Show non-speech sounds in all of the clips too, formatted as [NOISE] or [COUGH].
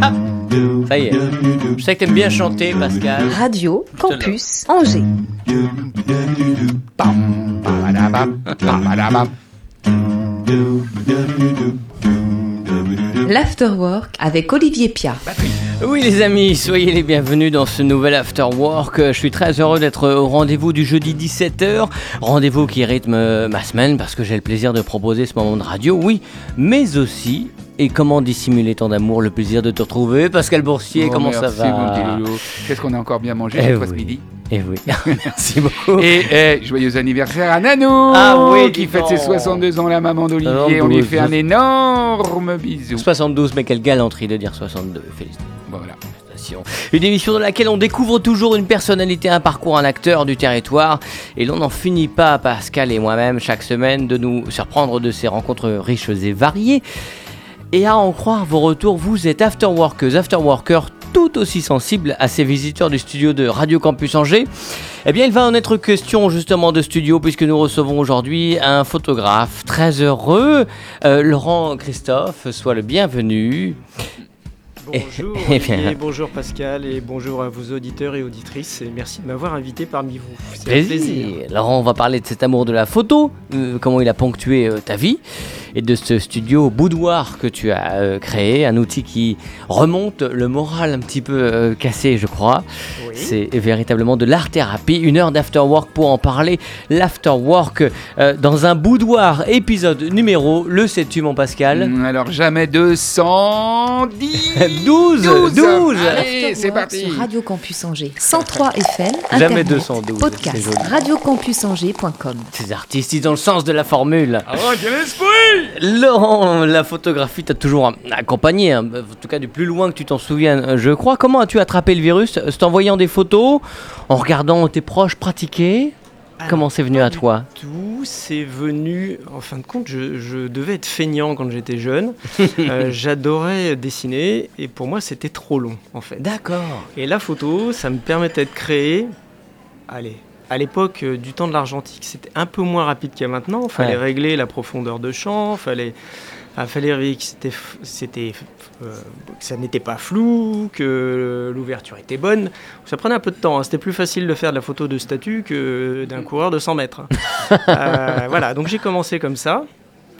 Ah, ça y est. Je sais que t'aimes bien chanter, Pascal. Radio Campus Angers. L'Afterwork avec Olivier Pia. Oui les amis, soyez les bienvenus dans ce nouvel After Work. Je suis très heureux d'être au rendez-vous du jeudi 17h. Rendez-vous qui rythme ma semaine parce que j'ai le plaisir de proposer ce moment de radio, oui, mais aussi et comment dissimuler tant d'amour, le plaisir de te retrouver Pascal Boursier, Oh, comment merci, ça va. Qu'est-ce qu'on a encore bien mangé Eh ce midi? Eh oui, [LAUGHS] merci beaucoup. Et eh, joyeux anniversaire à Nanou Ah oui, Qui fête ses 62 ans, la maman d'Olivier. On lui 72. fait un énorme bisou. 72, mais quelle galanterie de dire 62, félicitations. Voilà. Une émission dans laquelle on découvre toujours une personnalité, un parcours, un acteur du territoire. Et l'on n'en finit pas, Pascal et moi-même, chaque semaine, de nous surprendre de ces rencontres riches et variées. Et à en croire vos retours, vous êtes afterworkers, afterworkers tout aussi sensibles à ces visiteurs du studio de Radio Campus Angers. Eh bien, il va en être question justement de studio puisque nous recevons aujourd'hui un photographe très heureux. Euh, Laurent Christophe, soit le bienvenu. Bonjour [LAUGHS] Eh bien. Olivier, bonjour Pascal et bonjour à vos auditeurs et auditrices et merci de m'avoir invité parmi vous. C'est un Plaisir. Laurent, on va parler de cet amour de la photo, euh, comment il a ponctué euh, ta vie, et de ce studio boudoir que tu as euh, créé, un outil qui remonte le moral un petit peu euh, cassé, je crois. Oui. C'est véritablement de l'art-thérapie, une heure d'afterwork pour en parler. L'afterwork euh, dans un boudoir, épisode numéro, le sais-tu mon Pascal? Alors jamais 210 [LAUGHS] 12, 12. Allez, c'est parti Sur Radio Campus Angers. 103 FM. Jamais Internet, 212, c'est Podcast. Radiocampusangers.com. Ces artistes, ils ont le sens de la formule. Ah, quel esprit Laurent, la photographie t'a toujours accompagné, hein, en tout cas du plus loin que tu t'en souviens, je crois. Comment as-tu attrapé le virus? C'est en voyant des photos, en regardant tes proches pratiquer? Comment c'est venu à toi Tout, c'est venu, en fin de compte, je, je devais être feignant quand j'étais jeune. [LAUGHS] Euh, J'adorais dessiner et pour moi c'était trop long en fait. D'accord. Et la photo, ça me permettait de créer. Allez, à l'époque euh, du temps de l'argentique, c'était un peu moins rapide qu'à maintenant. Il fallait Ouais. régler la profondeur de champ, fallait, fallait vérifier que c'était, euh, que ça n'était pas flou, que l'ouverture était bonne. Ça prenait un peu de temps. hein. C'était plus facile de faire de la photo de statut que d'un coureur de 100 mètres. hein. [LAUGHS] Euh, voilà, donc j'ai commencé comme ça.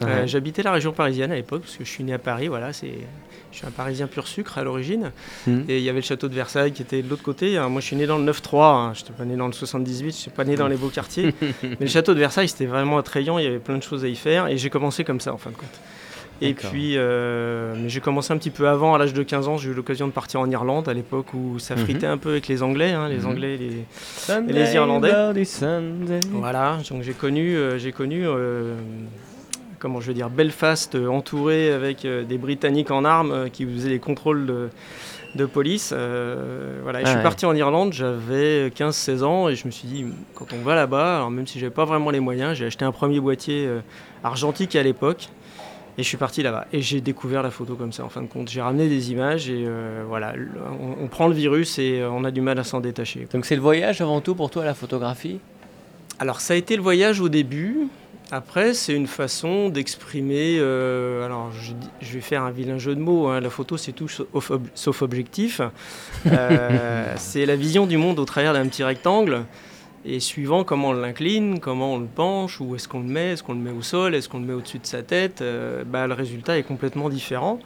Euh. J'habitais la région parisienne à l'époque parce que je suis né à Paris. Voilà, c'est, je suis un Parisien pur sucre à l'origine. Mhm. Et il y avait le château de Versailles qui était de l'autre côté. Alors, moi, je suis né dans le 9-3. Hein. Je n'étais pas né dans le 78. Je suis pas né dans les beaux quartiers. [LAUGHS] Mais le château de Versailles, c'était vraiment attrayant. Il y avait plein de choses à y faire. Et j'ai commencé comme ça, en fin de compte. Et puis, euh, mais j'ai commencé un petit peu avant, à l'âge de 15 ans, j'ai eu l'occasion de partir en Irlande à l'époque où ça Mhm. fritait un peu avec les Anglais, hein, les Mhm. Anglais, les, Sunday, les Irlandais. Voilà, donc j'ai connu, euh, j'ai connu euh, comment je veux dire, Belfast euh, entouré avec euh, des Britanniques en armes euh, qui faisaient les contrôles de, de police. voilà, Et je Ah suis ouais. parti en Irlande, j'avais 15-16 ans et je me suis dit, quand on va là-bas, même si j'avais pas vraiment les moyens, j'ai acheté un premier boîtier argentique à l'époque. Et je suis parti là-bas. Et j'ai découvert la photo comme ça, en fin de compte. J'ai ramené des images et euh, voilà, on, on prend le virus et euh, on a du mal à s'en détacher. Donc c'est le voyage avant tout pour toi la photographie? Alors ça a été le voyage au début. Après, c'est une façon d'exprimer. euh, alors, je, vais faire un vilain jeu de mots. hein, la photo, c'est tout sauf, ob- sauf objectif. Euh, [LAUGHS] c'est la vision du monde au travers d'un petit rectangle. Et suivant comment on l'incline, comment on le penche, où est-ce qu'on le met, est-ce qu'on le met au sol, est-ce qu'on le met au-dessus de sa tête, euh, bah, le résultat est complètement différent.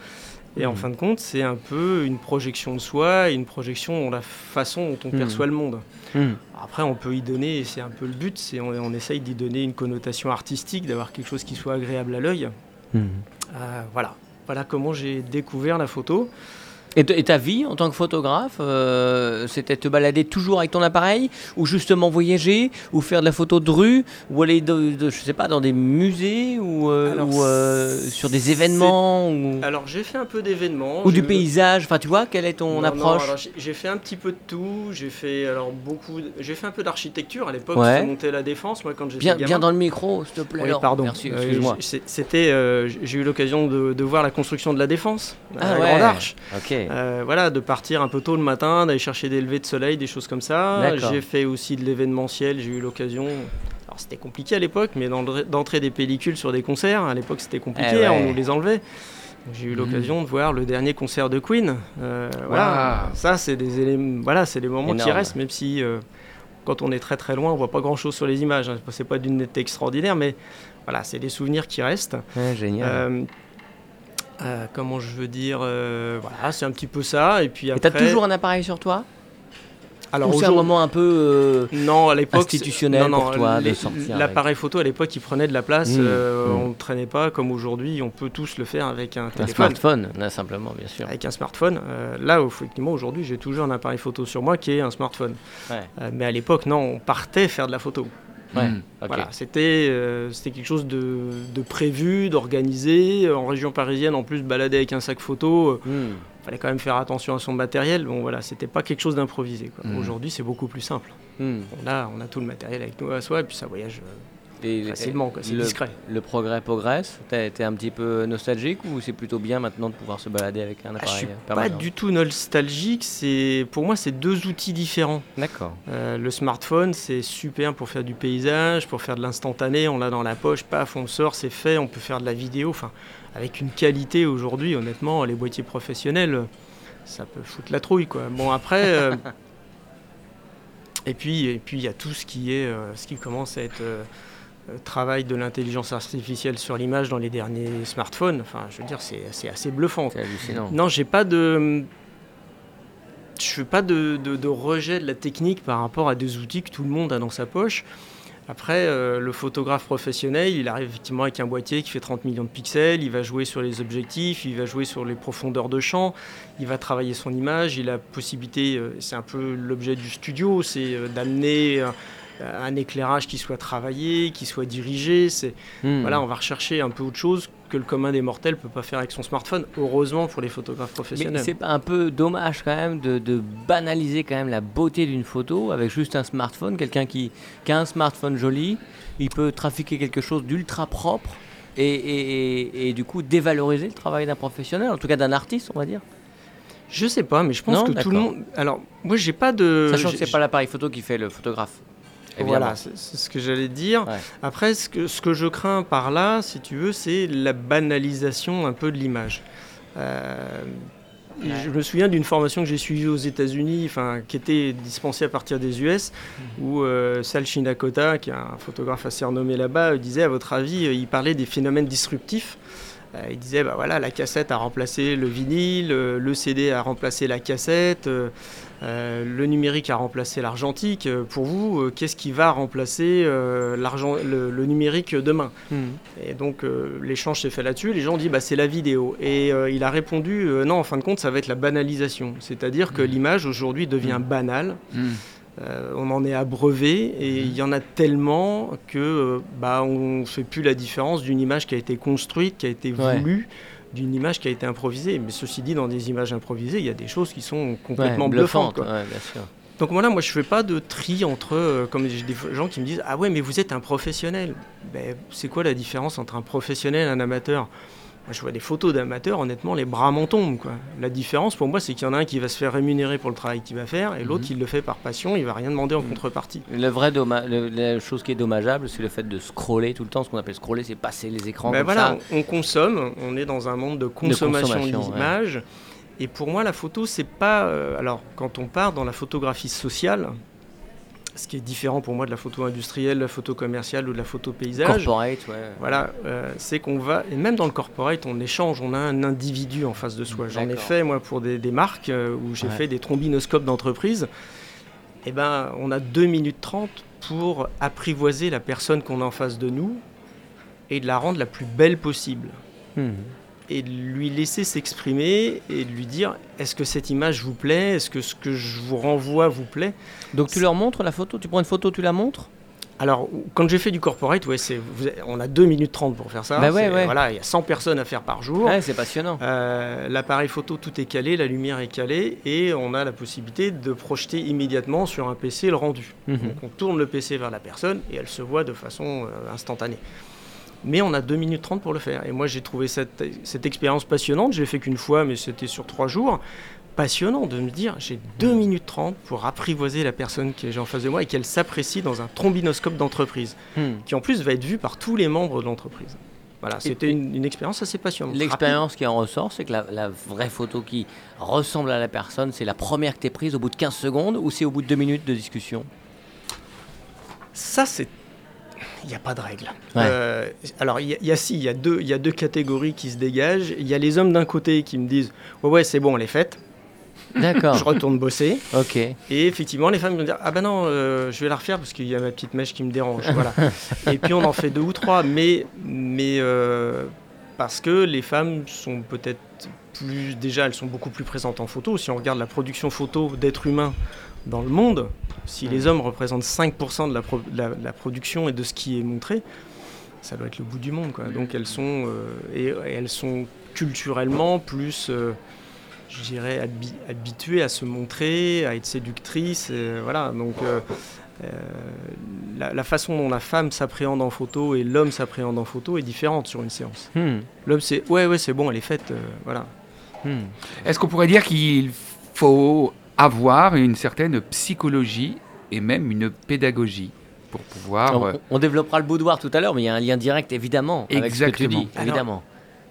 Et en Mhm. fin de compte, c'est un peu une projection de soi, une projection de la façon dont on Mhm. perçoit le monde. Hmm. Après, on peut y donner, et c'est un peu le but, c'est on, on essaye d'y donner une connotation artistique, d'avoir quelque chose qui soit agréable à l'œil. Euh, voilà. Voilà comment j'ai découvert la photo. Et, ta vie en tant que photographe, euh, c'était te balader toujours avec ton appareil, ou justement voyager, ou faire de la photo de rue, ou aller, de, de- je sais pas, dans des musées, ou, euh, Alors, ou, euh, sur des événements, ou, Alors, j'ai fait un peu d'événements. ou du paysage. Enfin, tu vois, quelle est ton Non, approche? alors, j'ai- fait un petit peu de tout. J'ai fait alors beaucoup. de- J'ai fait un peu d'architecture à l'époque. Ouais. J'ai monté la défense moi quand j'étais Bien, gamin. bien dans le micro, s'il te plaît. Oui, Laurent. pardon. Excuse-moi. C'était. j'ai eu l'occasion de, de voir la construction de la défense, Ah la ouais. Grande Arche. Ok. Euh, voilà, de partir un peu tôt le matin, d'aller chercher des levées de soleil, des choses comme ça. J'ai fait aussi de l'événementiel, j'ai eu l'occasion. Alors c'était compliqué à l'époque, mais d'en- d'entrer des pellicules sur des concerts, à l'époque c'était compliqué, Eh ouais. on nous les enlevait. J'ai eu Mhm. l'occasion de voir le dernier concert de Queen. Euh, voilà, ça c'est des éléments, voilà, c'est des moments qui restent, même si euh, quand on est très très loin, on voit pas grand chose sur les images. hein. C'est pas d'une netteté extraordinaire, mais voilà, c'est des souvenirs qui restent. Ouais, génial. Euh, euh, comment je veux dire, euh, voilà, c'est un petit peu ça. Et puis après, t'as toujours un appareil sur toi? Alors c'est un moment un peu. euh, Non, à l'époque. institutionnel c'est- non, non, pour toi de les- sortir L'appareil photo à l'époque, il prenait de la place. Mmh, euh, mmh. On ne traînait pas comme aujourd'hui. On peut tous le faire avec un un téléphone. smartphone, là, simplement, bien sûr. Avec un smartphone. Euh, là, effectivement, aujourd'hui, j'ai toujours un appareil photo sur moi qui est un smartphone. Ouais. Mais à l'époque, non, on partait faire de la photo. Ouais, Mm. Voilà, c'était euh, c'était quelque chose de, de prévu, d'organisé. En région parisienne, en plus, balader avec un sac photo, euh, Hmm. fallait quand même faire attention à son matériel. Bon, voilà, c'était pas quelque chose d'improvisé. Mhm. Aujourd'hui, c'est beaucoup plus simple. On a, on a tout le matériel avec nous à soi et puis ça voyage euh, Et- facilement, c'est discret. Le progrès progresse. T'as été un petit peu nostalgique ou c'est plutôt bien maintenant de pouvoir se balader avec un Ah, je appareil suis euh, pas du tout nostalgique. C'est pour moi, c'est deux outils différents. D'accord. Euh, le smartphone, c'est super pour faire du paysage, pour faire de l'instantané. On l'a dans la poche, paf, on le sort, c'est fait. On peut faire de la vidéo. Enfin, avec une qualité aujourd'hui, honnêtement, les boîtiers professionnels, ça peut foutre la trouille, quoi. Bon après. euh, [LAUGHS] Et puis, et puis il y a tout ce qui est, euh, ce qui commence à être travail de l'intelligence artificielle sur l'image dans les derniers smartphones. Enfin, je veux dire, c'est assez bluffant. C'est hallucinant. Non, j'ai pas de. Je fais pas de, de- de rejet de la technique par rapport à des outils que tout le monde a dans sa poche. Après, euh, le photographe professionnel, il arrive effectivement avec un boîtier qui fait 30 millions de pixels, il va jouer sur les objectifs, il va jouer sur les profondeurs de champ, il va travailler son image, il a la possibilité, euh, c'est un peu l'objet du studio, c'est euh, d'amener euh, un éclairage qui soit travaillé, qui soit dirigé. C'est Hmm. voilà, on va rechercher un peu autre chose que le commun des mortels peut pas faire avec son smartphone. Heureusement pour les photographes Mais professionnels. c'est pas un peu dommage quand même de, de banaliser quand même la beauté d'une photo avec juste un smartphone. Quelqu'un qui, qui a un smartphone joli, il peut trafiquer quelque chose d'ultra propre et, et- et- et du coup dévaloriser le travail d'un professionnel, en tout cas d'un artiste, on va dire. Je sais pas, mais je pense Non, que tout le monde. Alors, moi, j'ai pas de. Sachant que c'est pas l'appareil photo qui fait le photographe. Voilà, c'est ce que j'allais dire. Ouais. Après, ce que, ce que je crains par là, si tu veux, c'est la banalisation un peu de l'image. Euh, Je me souviens d'une formation que j'ai suivie aux États-Unis, qui était dispensée à partir des US, où euh, Sal Shinakota, qui est un photographe assez renommé là-bas, disait, à votre avis, euh, il parlait des phénomènes disruptifs. Euh, il disait, bah voilà, la cassette a remplacé le vinyle, euh, le CD a remplacé la cassette, euh, le numérique a remplacé l'argentique. Pour vous, euh, qu'est-ce qui va remplacer euh, l'argent, le, le numérique demain? Hmm. Et donc l'échange s'est fait là-dessus. Les gens ont dit bah, c'est la vidéo. Et il a répondu non, en fin de compte, ça va être la banalisation. C'est-à-dire que l'image aujourd'hui devient banale. Mm. Euh, on en est abreuvé et il y en a tellement que euh, bah, on ne fait plus la différence d'une image qui a été construite, qui a été Ouais. voulue, d'une image qui a été improvisée. Mais ceci dit, dans des images improvisées, il y a des choses qui sont Ouais, complètement bluffantes. quoi. ouais, bien sûr. Donc voilà, moi je fais pas de tri entre, euh, comme j'ai des gens qui me disent, ah ouais mais vous êtes un professionnel. Ben, c'est quoi la différence entre un professionnel et un amateur? Moi je vois des photos d'amateurs, honnêtement les bras m'en tombent. Quoi. La différence pour moi c'est qu'il y en a un qui va se faire rémunérer pour le travail qu'il va faire et l'autre il le fait par passion, il va rien demander en contrepartie. Le vrai la chose qui est dommageable, c'est le fait de scroller tout le temps. Ce qu'on appelle scroller, c'est passer les écrans Ben comme voilà, ça. on, on consomme, on est dans un monde de consommation, ouais. d'images. Et pour moi, la photo, c'est pas. euh, alors, quand on part dans la photographie sociale, ce qui est différent pour moi de la photo industrielle, de la photo commerciale ou de la photo paysage, Corporate, ouais. voilà, euh, c'est qu'on va. Et même dans le corporate, on échange, on a un individu en face de soi. J'en ai fait, moi, pour des, des marques euh, où j'ai Ouais. fait des trombinoscopes d'entreprise. Et ben, on a 2 minutes 30 pour apprivoiser la personne qu'on a en face de nous et de la rendre la plus belle possible Hmm. Et de lui laisser s'exprimer et de lui dire est-ce que cette image vous plaît? Est-ce que ce que je vous renvoie vous plaît? Donc tu leur montres la photo? Tu prends une photo, tu la montres? Alors, quand j'ai fait du corporate, ouais, vous- on a 2 minutes 30 pour faire ça. Bah ouais, ouais. Voilà, il y a 100 personnes à faire par jour. C'est passionnant. Euh, L'appareil photo, tout est calé, la lumière est calée et on a la possibilité de projeter immédiatement sur un PC le rendu. Mhm. Donc on tourne le PC vers la personne et elle se voit de façon euh, instantanée. Mais on a 2 minutes 30 pour le faire. Et moi j'ai trouvé cette, cette expérience passionnante. Je l'ai fait qu'une fois, mais c'était sur trois jours. passionnant de me dire j'ai 2 minutes 30 pour apprivoiser la personne que j'ai en face de moi et qu'elle s'apprécie dans un trombinoscope d'entreprise, Hmm. qui en plus va être vu par tous les membres de l'entreprise. Voilà, c'était une, une expérience assez passionnante. L'expérience qui en ressort, c'est que la, la vraie photo qui ressemble à la personne, c'est la première que tu prise au bout de 15 secondes ou c'est au bout de 2 minutes de discussion? Ça, c'est. Il n'y a pas de règle. Ouais. Euh, alors, il y, a- il y a si, il y, a deux- y a deux catégories qui se dégagent. Il y a les hommes d'un côté qui me disent Ouais, ouais, c'est bon, est faite. [LAUGHS] Je D'accord. retourne bosser. ok. Et effectivement, les femmes vont dire Ah ben non, euh, je vais la refaire parce qu'il y a ma petite mèche qui me dérange. voilà. [LAUGHS] Et puis on en fait deux ou trois, mais, mais euh, parce que les femmes sont peut-être plus. Déjà, elles sont beaucoup plus présentes en photo. Si on regarde la production photo d'êtres humains dans le monde, si les hommes représentent 5% de la, pro- de la- de la production et de ce qui est montré, ça doit être le bout du monde. Quoi. Donc elles sont, euh, et, et elles sont culturellement plus. euh, je dirais, habi- habituées à se montrer, à être séductrices. voilà, donc euh, la, la façon dont la femme s'appréhende en photo et l'homme s'appréhende en photo est différente sur une séance. Hmm. L'homme, c'est ouais, ouais, c'est bon, elle est faite. voilà. Hmm. Est-ce qu'on pourrait dire qu'il faut avoir une certaine psychologie et même une pédagogie pour pouvoir... euh, on, développera le boudoir tout à l'heure, mais il y a un lien direct évidemment avec ce que tu Exactement. dis. Alors, évidemment.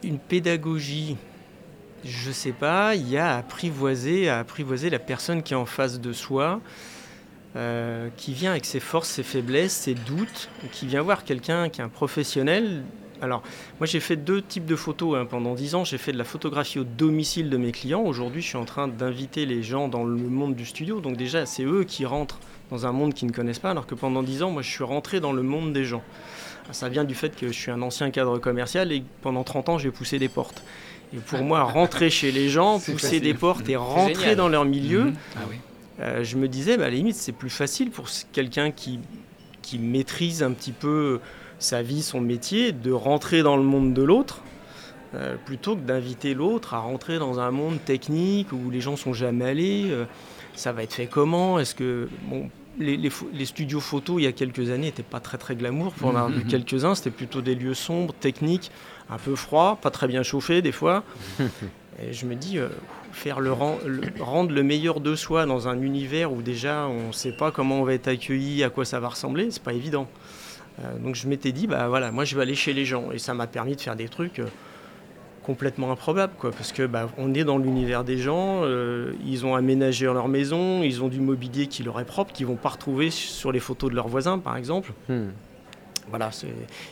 Une pédagogie, je sais pas, il y a à apprivoiser, à apprivoiser la personne qui est en face de soi, euh, qui vient avec ses forces, ses faiblesses, ses doutes, qui vient voir quelqu'un qui est un professionnel. Alors, moi j'ai fait deux types de photos hein. pendant dix ans. J'ai fait de la photographie au domicile de mes clients. Aujourd'hui, je suis en train d'inviter les gens dans le monde du studio. Donc déjà, c'est eux qui rentrent dans un monde qu'ils ne connaissent pas, alors que pendant dix ans, moi je suis rentré dans le monde des gens. Ça vient du fait que je suis un ancien cadre commercial et pendant 30 ans, j'ai poussé des portes. Et pour moi, rentrer chez les gens, pousser facile. des portes et rentrer génial. dans leur milieu, mhm. Ah oui. euh, je me disais, bah, à la limite, c'est plus facile pour quelqu'un qui, qui maîtrise un petit peu sa vie, son métier, de rentrer dans le monde de l'autre, euh, plutôt que d'inviter l'autre à rentrer dans un monde technique où les gens sont jamais allés. euh, ça va être fait comment? Est-ce que bon, les, les pho- les studios photo il y a quelques années n'étaient pas très très glamour. Pour en avoir vu Mhm. quelques-uns, c'était plutôt des lieux sombres, techniques, un peu froids, pas très bien chauffés des fois. [LAUGHS] Et je me dis, euh, faire le- rendre le meilleur de soi dans un univers où déjà on ne sait pas comment on va être accueilli, à quoi ça va ressembler, c'est pas évident. Euh, donc je m'étais dit, bah voilà, moi je vais aller chez les gens. Et ça m'a permis de faire des trucs euh, complètement improbables, quoi. Parce que bah, on est dans l'univers des gens, euh, ils ont aménagé leur maison, ils ont du mobilier qui leur est propre, qu'ils vont pas retrouver sur les photos de leurs voisins, par exemple. Hmm. Voilà,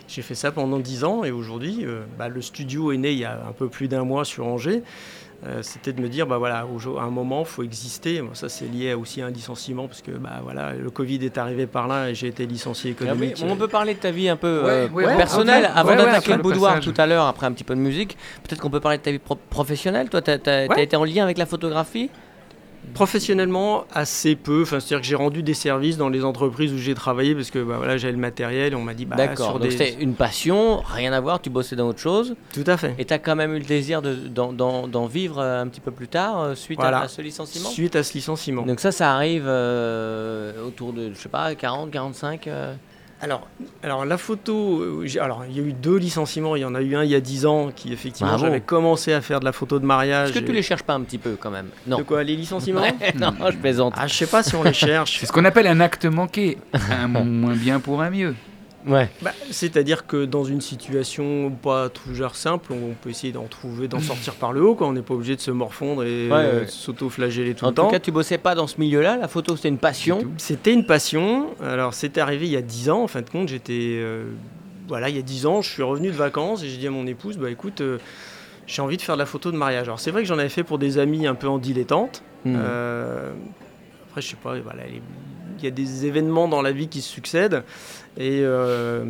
j'ai fait ça pendant 10 ans et aujourd'hui, euh, bah, le studio est né il y a un peu plus d'un mois sur Angers. Euh, C'était de me dire, bah voilà, au- à un moment, il faut exister. Bon, ça, c'est lié aussi à un licenciement parce que bah, voilà, le Covid est arrivé par là et j'ai été licencié Ah oui, économique. on peut parler de ta vie un peu Ouais, euh, ouais, personnelle ouais, avant ouais, d'attaquer le boudoir passage. tout à l'heure après un petit peu de musique. Peut-être qu'on peut parler de ta vie pro- professionnelle. Toi, tu as, Ouais. été en lien avec la photographie? Professionnellement, assez peu. Enfin, C'est-à-dire que j'ai rendu des services dans les entreprises où j'ai travaillé parce que bah, voilà, j'avais le matériel et on m'a dit, bah, D'accord. Donc des... c'était une passion, rien à voir. Tu bossais dans autre chose. Tout à fait. Et tu as quand même eu le désir de- d'en vivre euh, un petit peu plus tard euh, suite Voilà. à, à ce licenciement? Suite à ce licenciement. Donc ça, ça arrive euh, autour de, je sais pas, 40, 45. euh, Alors, alors la photo, euh, alors il y a eu deux licenciements. Il y en a eu un il y a 10 ans qui effectivement Bravo. j'avais commencé à faire de la photo de mariage. Est-ce que et- tu les cherches pas un petit peu quand même? Non. De quoi les licenciements? Ouais, [LAUGHS] non, je plaisante. Ah, je sais pas si on les cherche. C'est ce qu'on appelle un acte manqué. Un moins bien pour un mieux. Ouais. Bah, C'est-à-dire que dans une situation pas toujours simple, on peut essayer d'en trouver, d'en sortir par le haut. On n'est pas obligé de se morfondre et Ouais, euh, ouais. s'auto-flageller tout En le tout temps. cas, tu bossais pas dans ce milieu-là. La photo, c'était une passion. Tout. C'était une passion. Alors, c'était arrivé il y a 10 ans. En fin de compte, j'étais. euh, voilà, il y a 10 ans, je suis revenu de vacances et j'ai dit à mon épouse bah écoute, euh, j'ai envie de faire de la photo de mariage. Alors, c'est vrai que j'en avais fait pour des amis un peu en dilettante. Hmm. Euh, après, je sais pas, voilà, les- il y a des événements dans la vie qui se succèdent. Et. euh,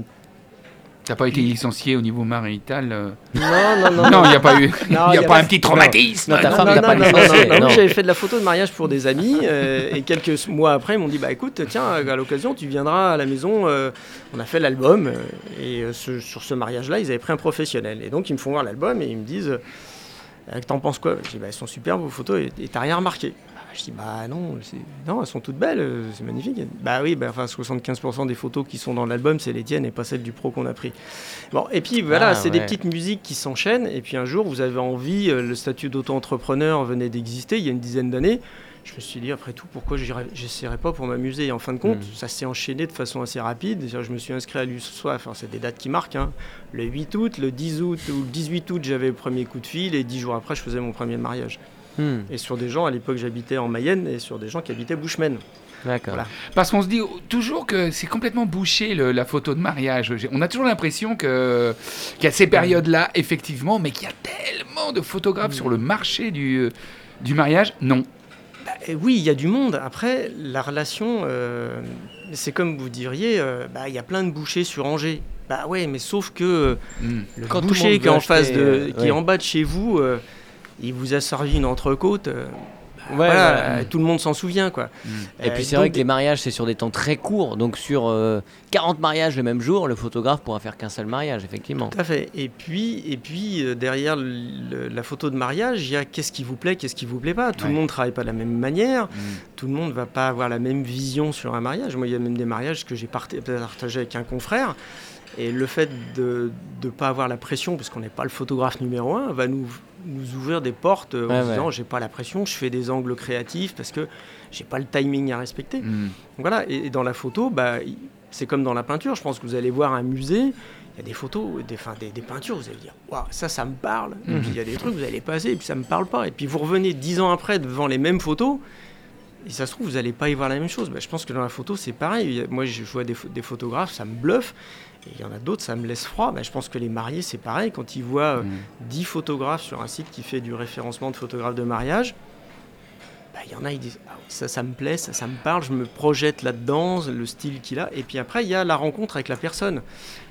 T'as pas été licencié au niveau marital euh, non, non, non. Non, il n'y a pas eu. Il y a a pas un petit traumatisme. Non, ta femme pas licencié. J'avais fait de la photo de mariage pour des amis euh, et quelques mois après, ils m'ont dit bah écoute, tiens, à l'occasion, tu viendras à la maison. euh, on a fait l'album euh, et euh, ce- sur ce mariage-là, ils avaient pris un professionnel et donc ils me font voir l'album et ils me disent Euh, T'en penses quoi Je dis bah, elles sont superbes vos photos et et t'as rien remarqué. Je dis bah non, non, elles sont toutes belles, euh, c'est magnifique. Bah oui, bah, enfin 75% des photos qui sont dans l'album, c'est les tiennes et pas celles du pro qu'on a pris. Bon, et puis voilà, Ah, c'est des petites musiques qui s'enchaînent. Et puis un jour, vous avez envie, euh, le statut d'auto-entrepreneur venait d'exister il y a une dizaine d'années. Je me suis dit, après tout, pourquoi j'essaierais pas pour m'amuser? Et en fin de compte, Mm. ça s'est enchaîné de façon assez rapide. Je me suis inscrit à l'USOIF, enfin, c'est des dates qui marquent. hein. Le 8 août, le 10 août ou le 18 août, j'avais le premier coup de fil. Et 10 jours après, je faisais mon premier mariage. Hmm, Et sur des gens, à l'époque, j'habitais en Mayenne et sur des gens qui habitaient Bushman. D'accord. Voilà. Parce qu'on se dit toujours que c'est complètement bouché le- la photo de mariage. On a toujours l'impression que- qu'il y a ces périodes-là, effectivement, mais qu'il y a tellement de photographes sur le marché du, du mariage. Non. Et oui, il y a du monde. Après, la relation, euh, c'est comme vous diriez, euh, bah, il y a plein de bouchers sur Angers. Bah ouais, mais sauf que Hmm. le Quand boucher qui est en face de, euh, qui ouais. est en bas de chez vous, euh, il vous a servi une entrecôte. euh, Ouais, voilà, voilà. euh, tout le monde s'en souvient, quoi. Et Euh, puis c'est vrai que les mariages, c'est sur des temps très courts. Donc sur euh, 40 mariages le même jour, le photographe pourra faire qu'un seul mariage, effectivement. Tout à fait. Et puis, et puis euh, derrière le- la photo de mariage, il y a qu'est-ce qui vous plaît, qu'est-ce qui vous plaît pas. Tout le monde travaille pas de la même manière. Hmm. tout le monde va pas avoir la même vision sur un mariage. Moi, il y a même des mariages que j'ai partagé avec un confrère. Et le fait de ne pas avoir la pression, parce qu'on n'est pas le photographe numéro un, va nous, nous ouvrir des portes euh, en se disant ouais. j'ai pas la pression, je fais des angles créatifs parce que j'ai pas le timing à respecter. Hmm. Voilà. Et, et dans la photo, bah, c'est comme dans la peinture. Je pense que vous allez voir un musée. Il y a des photos, des, enfin, des, des peintures, vous allez dire, Waouh, ça, ça me parle. Et puis il y a des trucs, vous allez passer, et puis ça me parle pas. Et puis vous revenez dix ans après devant les mêmes photos, et ça se trouve, vous n'allez pas y voir la même chose. Bah, je pense que dans la photo, c'est pareil. Moi, je vois des photographes, ça me bluffe. Et il y en a d'autres, ça me laisse froid. Bah, je pense que les mariés, c'est pareil. Quand ils voient euh, Hmm. 10 photographes sur un site qui fait du référencement de photographes de mariage, bah, il y en a, ils disent Ah oui, ça, ça me plaît, ça, ça me parle, je me projette là-dedans, le style qu'il a. Et puis après, il y a la rencontre avec la personne.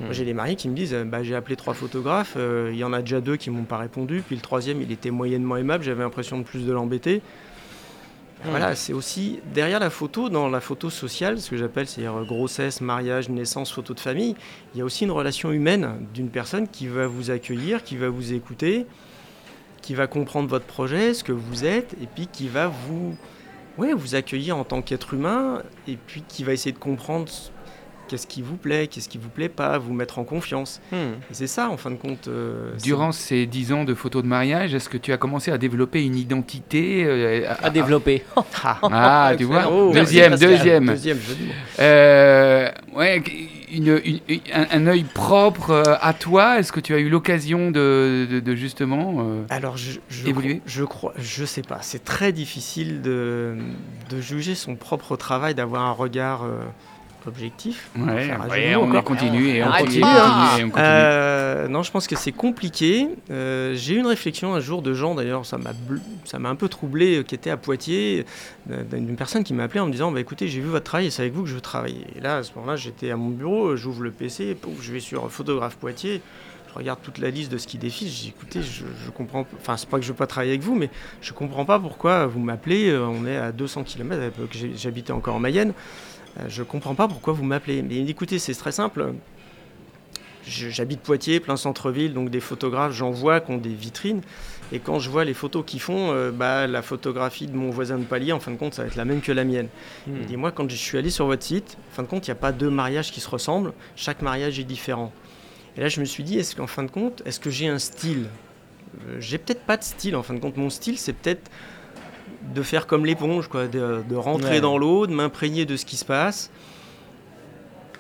Moi, Hmm. j'ai des mariés qui me disent euh, bah, J'ai appelé trois photographes, euh, il y en a déjà deux qui m'ont pas répondu, puis le troisième, il était moyennement aimable, j'avais l'impression de plus de l'embêter. Hmm. Voilà, c'est aussi derrière la photo, dans la photo sociale, ce que j'appelle, c'est-à-dire euh, grossesse, mariage, naissance, photo de famille, il y a aussi une relation humaine d'une personne qui va vous accueillir, qui va vous écouter, qui va comprendre votre projet, ce que vous êtes, et puis qui va vous, ouais, vous accueillir en tant qu'être humain, et puis qui va essayer de comprendre qu'est-ce qui vous plaît, qu'est-ce qui vous plaît pas, vous mettre en confiance. Hmm. Et c'est ça, en fin de compte. euh, Durant ces 10 ans de photos de mariage, est-ce que tu as commencé à développer une identité euh, À développer. [LAUGHS] Ah, Ah, tu vois Oh, Deuxième, deuxième. Deuxième. Euh, ouais, une, une- un, un œil propre euh, à toi. Est-ce que tu as eu l'occasion de, de- de justement euh, Alors, je, je, Évoluer crois- je crois, je sais pas. C'est très difficile de, de juger son propre travail, d'avoir un regard euh, objectif. Ouais, on encore. continue et on continue, continue, et on hein. continue, continue. Euh, non, je pense que c'est compliqué. Euh, J'ai eu une réflexion un jour de gens, d'ailleurs, ça m'a bl- ça m'a un peu troublé, euh, qui était à Poitiers, d'une personne qui m'a appelé en me disant bah, écoutez, j'ai vu votre travail et c'est avec vous que je veux travailler? Et là, à ce moment-là, j'étais à mon bureau, j'ouvre le PC, pouf, je vais sur photographe Poitiers. Je regarde toute la liste de ce qui défile. Je dis écoutez, je, je comprends. Enfin, c'est pas que je veux pas travailler avec vous, mais je comprends pas pourquoi vous m'appelez. On est à 200 km. À l'époque, j'ai- j'habitais encore en Mayenne. Euh, je comprends pas pourquoi vous m'appelez. Mais écoutez, c'est très simple. J'habite Poitiers, plein centre-ville, donc des photographes, j'en vois qui ont des vitrines. Et quand je vois les photos qu'ils font, euh, bah, la photographie de mon voisin de palier, en fin de compte, ça va être la même que la mienne. Hmm. Dit, moi, quand je suis allé sur votre site, en fin de compte, il n'y a pas deux mariages qui se ressemblent. Chaque mariage est différent. Et là, je me suis dit, est-ce qu'en fin de compte, est-ce que j'ai un style? Euh, J'ai peut-être pas de style. En fin de compte, mon style, c'est peut-être de faire comme l'éponge, quoi, de, de rentrer Ouais. dans l'eau, de m'imprégner de ce qui se passe.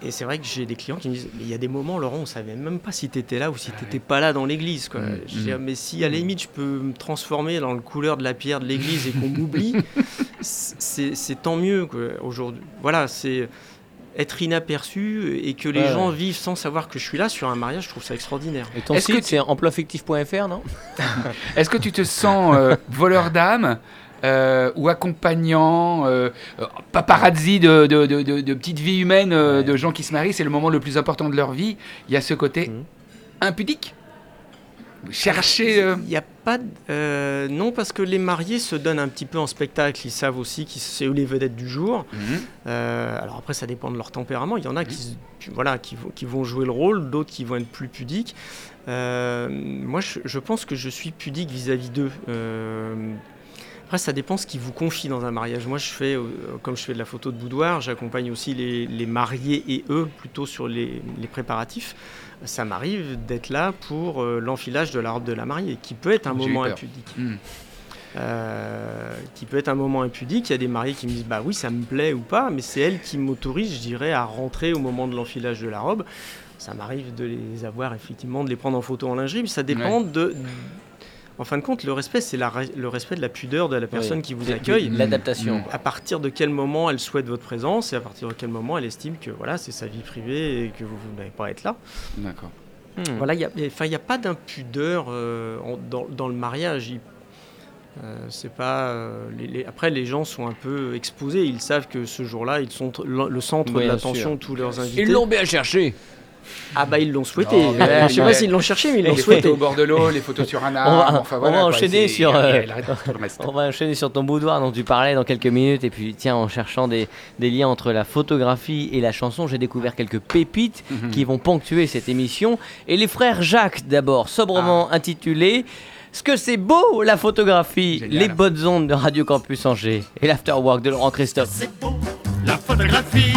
Et c'est vrai que j'ai des clients qui me disent Mais il y a des moments, Laurent, on savait même pas si tu étais là ou si tu n'étais pas là dans l'église. quoi. Mm, Je dis, mm. Ah, Mais si à la limite je peux me transformer dans le couleur de la pierre de l'église et qu'on m'oublie, [LAUGHS] c'est c'est tant mieux quoi, aujourd'hui. Voilà, c'est être inaperçu et que les Ouais, gens ouais. vivent sans savoir que je suis là sur un mariage, je trouve ça extraordinaire. Et ton Est-ce que site, c'est emploieffectif.fr, non? [LAUGHS] Est-ce que tu te sens euh, voleur d'âme? Ou accompagnant, euh, euh, paparazzi de, de, de, de- de petites vies humaines, euh, Ouais. de gens qui se marient, c'est le moment le plus important de leur vie. Il y a ce côté Mhm. impudique chercher. euh, Il n'y a pas de- euh, non parce que les mariés se donnent un petit peu en spectacle. Ils savent aussi qui c'est eux les vedettes du jour. mhm. Euh, alors après, ça dépend de leur tempérament. Il y en a qui, se- qui- voilà, qui, vont, qui vont jouer le rôle, d'autres qui vont être plus pudiques. Euh, moi, je, je pense que je suis pudique vis-à-vis d'eux. Après, ça dépend ce qu'ils vous confient dans un mariage. Moi, je fais, euh, comme je fais de la photo de boudoir, j'accompagne aussi les, les mariés et eux plutôt sur les, les préparatifs. Ça m'arrive d'être là pour euh, l'enfilage de la robe de la mariée, qui peut être un moment impudique. Hmm. Euh, qui peut être un moment impudique. Il y a des mariés qui me disent bah oui, ça me plaît ou pas, mais c'est elle qui m'autorise, je dirais, à rentrer au moment de l'enfilage de la robe. Ça m'arrive de les avoir effectivement, de les prendre en photo en lingerie, mais ça dépend de. En fin de compte, le respect, c'est le respect de la pudeur de la personne Oui. qui vous accueille. L'adaptation. À partir de quel moment elle souhaite votre présence et à partir de quel moment elle estime que voilà, c'est sa vie privée et que vous, vous n'allez pas être là. D'accord. Voilà, il n'y a, enfin, il y a pas d'impudeur euh, dans, dans le mariage. Il- euh, c'est pas, euh, les- les- après, les gens sont un peu exposés. Ils savent que ce jour-là, ils sont le centre de l'attention de tous leurs invités. Ils l'ont bien cherché. Ah bah ils l'ont souhaité. Non, mais- Euh, je sais pas s'ils l'ont cherché, mais ils l'ont Les souhaité. photos au bord de l'eau, les photos sur un On arbre. va- enfin, on va quoi, enchaîner sur, euh. On va enchaîner sur ton boudoir dont tu parlais dans quelques minutes. Et puis, tiens, en cherchant des, des liens entre la photographie et la chanson, j'ai découvert quelques pépites Mhm. qui vont ponctuer cette émission. Et les frères Jacques, d'abord, sobrement intitulé Ce que c'est beau, la photographie, Génial. les bonnes ondes de Radio Campus Angers et l'afterwork de Laurent Christophe. C'est beau, la photographie,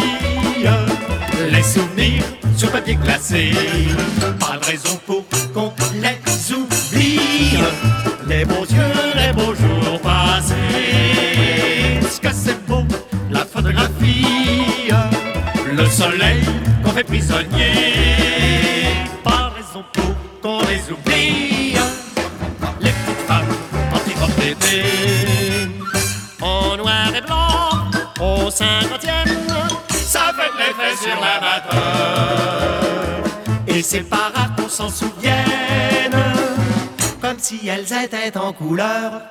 les souvenirs sur papier glacé. Pas de raison pour qu'on les oublie. Les beaux yeux, les beaux jours passés. Ce que c'est beau, la photographie, le soleil qu'on fait prisonnier. Pas de raison pour qu'on les oublie. Les petites femmes en petite sur. Et c'est pas rare qu'on s'en souvienne, comme si elles étaient en couleur.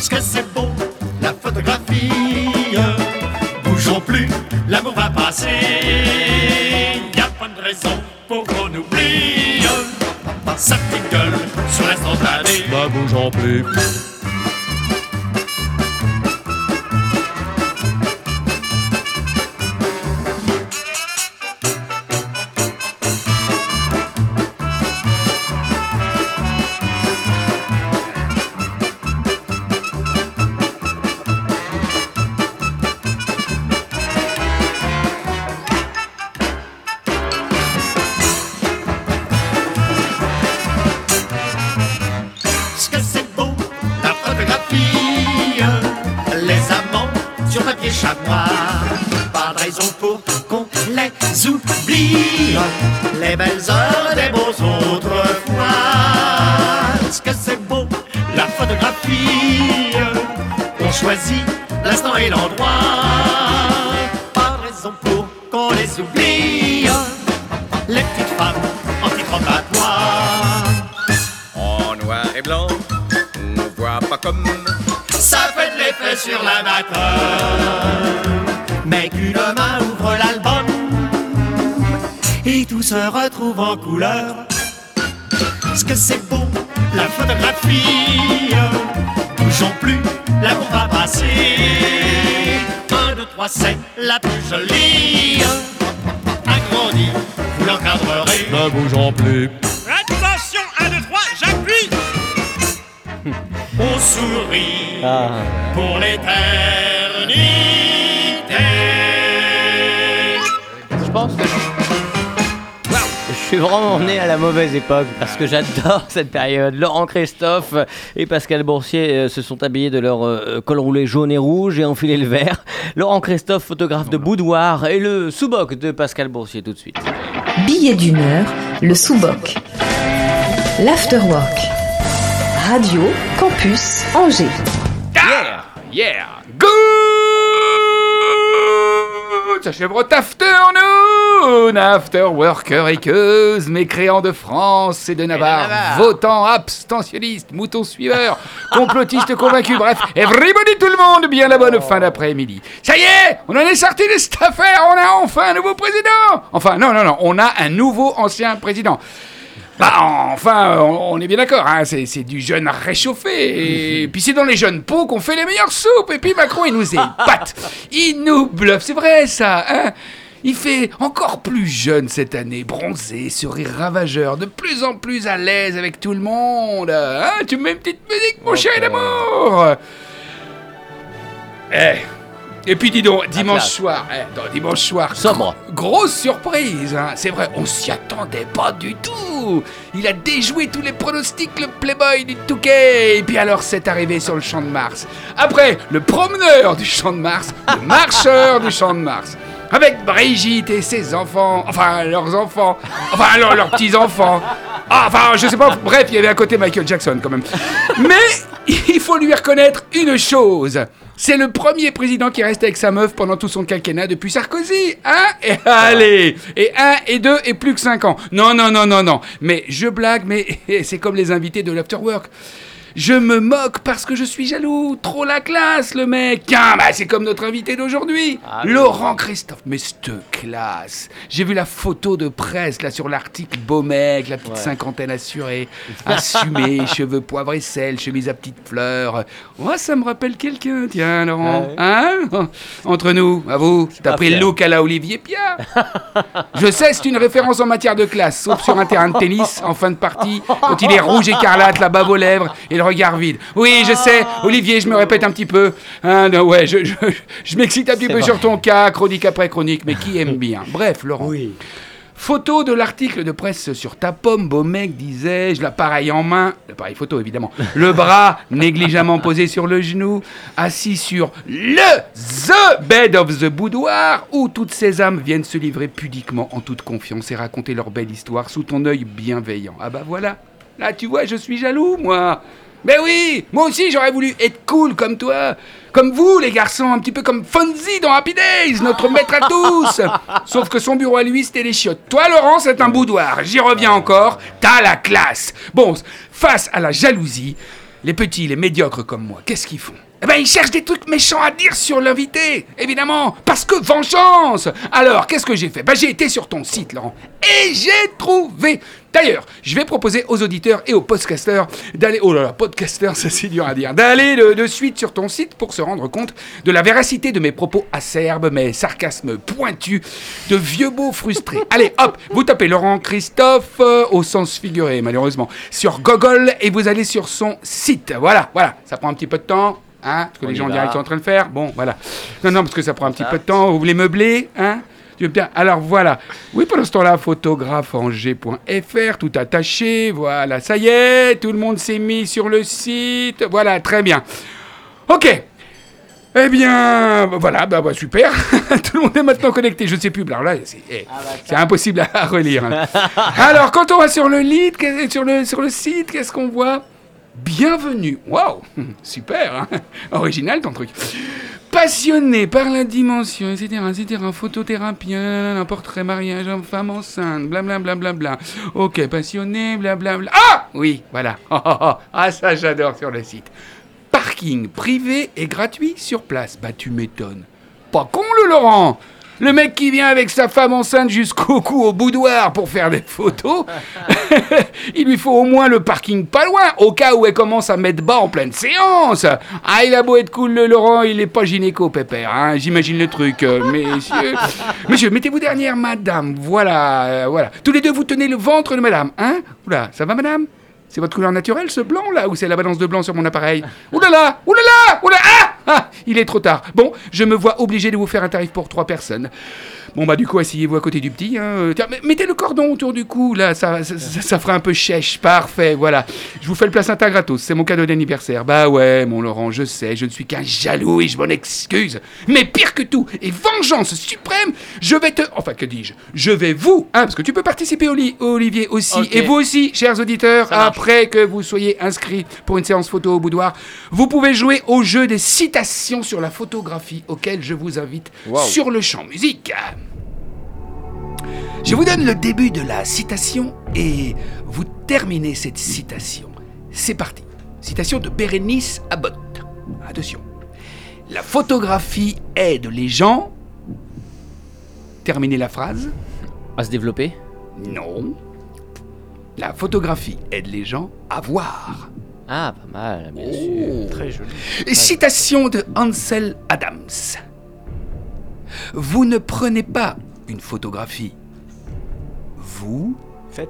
Ce que c'est beau, la photographie, bougeons plus, l'amour va passer. Y a pas de raison pour qu'on oublie. Sa petite gueule sur l'instantané. Ne bougeons plus. Pas de raison pour qu'on les oublie. Les belles heures des beaux se retrouve en couleur. Vraiment né à la mauvaise époque parce que j'adore cette période. Laurent Christophe et Pascal Boursier euh, se sont habillés de leur euh, col roulé jaune et rouge et enfilé le vert. Laurent Christophe, photographe de boudoir, et le sous-boc de Pascal Boursier tout de suite. Billet d'une heure, le sous-boc. L'afterwork. Radio Campus Angers. Yeah! Yeah! Good! Chèvre afternoon! After worker équeuse, mécréants de France et de Navarre, votants abstentionnistes, moutons suiveurs, [LAUGHS] complotistes convaincus, bref, everybody, tout le monde, bien la bonne fin d'après-midi. Ça y est, on en est sorti de cette affaire, on a enfin un nouveau président! Enfin, non, non, non, on a un nouveau ancien président. Bah, enfin, on, on est bien d'accord, hein, c'est c'est du jeune réchauffé. Et puis c'est dans les jeunes pots qu'on fait les meilleures soupes. Et puis Macron, il nous épate. Il nous bluffe, c'est vrai ça. Hein il fait encore plus jeune cette année, bronzé, sourire ravageur, de plus en plus à l'aise avec tout le monde. Hein tu me mets une petite musique, mon chéri d'amour Eh Et puis dis donc, dimanche classe. soir, eh, non, dimanche soir, Sobre. Grosse surprise, hein. c'est vrai, on s'y attendait pas du tout. Il a déjoué tous les pronostics, le playboy du Touquet. Et puis alors, c'est arrivé sur le champ de Mars. Après, le promeneur du champ de Mars, le [LAUGHS] marcheur du champ de Mars. Avec Brigitte et ses enfants, enfin leurs enfants, enfin leurs, leurs petits-enfants. Ah, enfin, je sais pas, bref, il y avait à côté Michael Jackson quand même. Mais il faut lui reconnaître une chose. C'est le premier président qui reste avec sa meuf pendant tout son quinquennat depuis Sarkozy, hein? Et allez Et un, et deux, et plus que cinq ans. Non, non, non, non, non. Mais je blague, mais [LAUGHS] c'est comme les invités de l'Afterwork. Je me moque parce que je suis jaloux. Trop la classe, le mec. Tiens, bah, c'est comme notre invité d'aujourd'hui. Ah. Laurent Christophe. Mais cette classe. J'ai vu la photo de presse, là, sur l'article. Beau mec, la petite Ouais. cinquantaine assurée. Assumé, [LAUGHS] cheveux poivre et sel, chemise à petites fleurs. Oh, ça me rappelle quelqu'un, tiens, Laurent. Hein? Entre nous, à vous. T'as pris le look à la Olivier Pierre. Je sais, c'est une référence en matière de classe, sauf sur un terrain de tennis, en fin de partie, quand il est rouge écarlate, la bave aux lèvres et le regard vide. Oui, je sais, Olivier, je me répète un petit peu. Hein, non, ouais, je, je, je m'excite un petit peu sur ton cas, chronique après chronique, mais qui aime bien? Bref, Laurent. Oui. Photo de l'article de presse sur ta pomme, beau mec, disais-je, l'appareil en main, l'appareil photo évidemment, le bras [LAUGHS] négligemment posé sur le genou, assis sur le The Bed of the Boudoir, où toutes ces âmes viennent se livrer pudiquement en toute confiance et raconter leur belle histoire sous ton œil bienveillant. Ah bah voilà, là tu vois, je suis jaloux, moi. Mais oui, moi aussi j'aurais voulu être cool comme toi. Comme vous, les garçons, un petit peu comme Fonzie dans Happy Days, notre [LAUGHS] maître à tous. Sauf que son bureau à lui, c'était les chiottes. Toi, Laurent, c'est un boudoir. J'y reviens encore. T'as la classe. Bon, face à la jalousie, les petits, les médiocres comme moi, qu'est-ce qu'ils font? Eh ben, ils cherchent des trucs méchants à dire sur l'invité, évidemment, parce que vengeance Alors, qu'est-ce que j'ai fait? Ben, j'ai été sur ton site, Laurent, et j'ai trouvé D'ailleurs, je vais proposer aux auditeurs et aux podcasteurs d'aller... Oh là là, podcasteurs, [LAUGHS] ça c'est dur à dire. D'aller de, de suite sur ton site pour se rendre compte de la véracité de mes propos acerbes, mes sarcasmes pointus, de vieux beaux frustrés. Allez, hop, vous tapez Laurent Christophe, euh, au sens figuré malheureusement, sur Google et vous allez sur son site. Voilà, voilà, ça prend un petit peu de temps. Hein, parce que On les gens va. direct sont en train de faire. Bon, voilà. Non, non, parce que ça prend un petit peu de temps. Vous voulez meubler, hein? Bien Alors voilà. Oui, pendant ce temps-là, photographe en g.fr, tout attaché. Voilà, ça y est, tout le monde s'est mis sur le site. Voilà, très bien. Ok. Eh bien, voilà, bah, bah, super. [LAUGHS] tout le monde est maintenant connecté. Je ne sais plus. Alors là, c'est eh, c'est impossible à, à relire. hein. [LAUGHS] Alors, quand on va sur le, lead, sur le, sur le site, qu'est-ce qu'on voit? Bienvenue. Waouh, super, hein original ton truc. Passionné par la dimension, etc., etc., photothérapeute, un portrait mariage, homme, femme enceinte, blablabla. Bla, bla, bla. Ok, passionné, blablabla. Ah Oui, voilà. Ah, ça j'adore sur le site. Parking privé et gratuit sur place. Bah tu m'étonnes. Pas con le Laurent le mec qui vient avec sa femme enceinte jusqu'au cou au boudoir pour faire des photos, [LAUGHS] il lui faut au moins le parking pas loin, au cas où elle commence à mettre bas en pleine séance. Ah, il a beau être cool, le Laurent, il est pas gynéco, pépère, hein, j'imagine le truc. euh, messieurs, messieurs, mettez-vous derrière madame, voilà, euh, voilà. Tous les deux, vous tenez le ventre de madame, hein Oula, ça va madame? C'est votre couleur naturelle, ce blanc là, ou c'est la balance de blanc sur mon appareil? Oulala Oulala Oulala ah, ah Il est trop tard. Bon, je me vois obligé de vous faire un tarif pour trois personnes. Bon bah du coup, asseyez-vous à côté du petit. Hein. Euh, Tiens, mettez le cordon autour du cou, là, ça, ça, ça- ça fera un peu chèche. Parfait, voilà. Je vous fais le placenta gratos, c'est mon cadeau d'anniversaire. Bah ouais, mon Laurent, je sais, je ne suis qu'un jaloux et je m'en excuse. Mais pire que tout, et vengeance suprême, je vais te... Enfin, que dis-je Je vais vous, hein, parce que tu peux participer, Oli- Olivier, aussi, et vous aussi, chers auditeurs, après que vous soyez inscrits pour une séance photo au boudoir, vous pouvez jouer au jeu des citations sur la photographie auquel je vous invite Wow. sur le champ musique. Je vous donne le début de la citation et vous terminez cette citation. C'est parti. Citation de Bérénice Abbott. Attention. La photographie aide les gens. Terminez la phrase. À se développer Non. La photographie aide les gens à voir. Ah, pas mal, bien sûr. Très joli. Citation de Ansel Adams. Vous ne prenez pas une photographie. Vous Faites.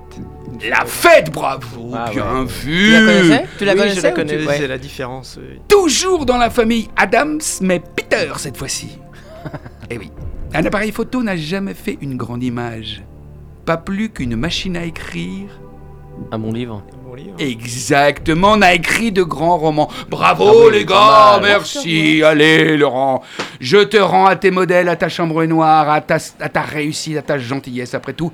la faites, bravo, Ah bien ouais. vu. Tu la connaissais Tu la oui, connaissais je la ou tu- connais, ouais. c'est la différence. euh, Toujours dans la famille Adams, mais Peter cette fois-ci. [LAUGHS] Eh oui, un appareil photo n'a jamais fait une grande image. Pas plus qu'une machine à écrire. À mon livre. Livre. Exactement, n'a écrit de grands romans. Bravo Ah oui, les gars, merci. Allez Laurent, je te rends à tes modèles, à ta chambre noire, à ta, à ta réussite, à ta gentillesse. Après tout,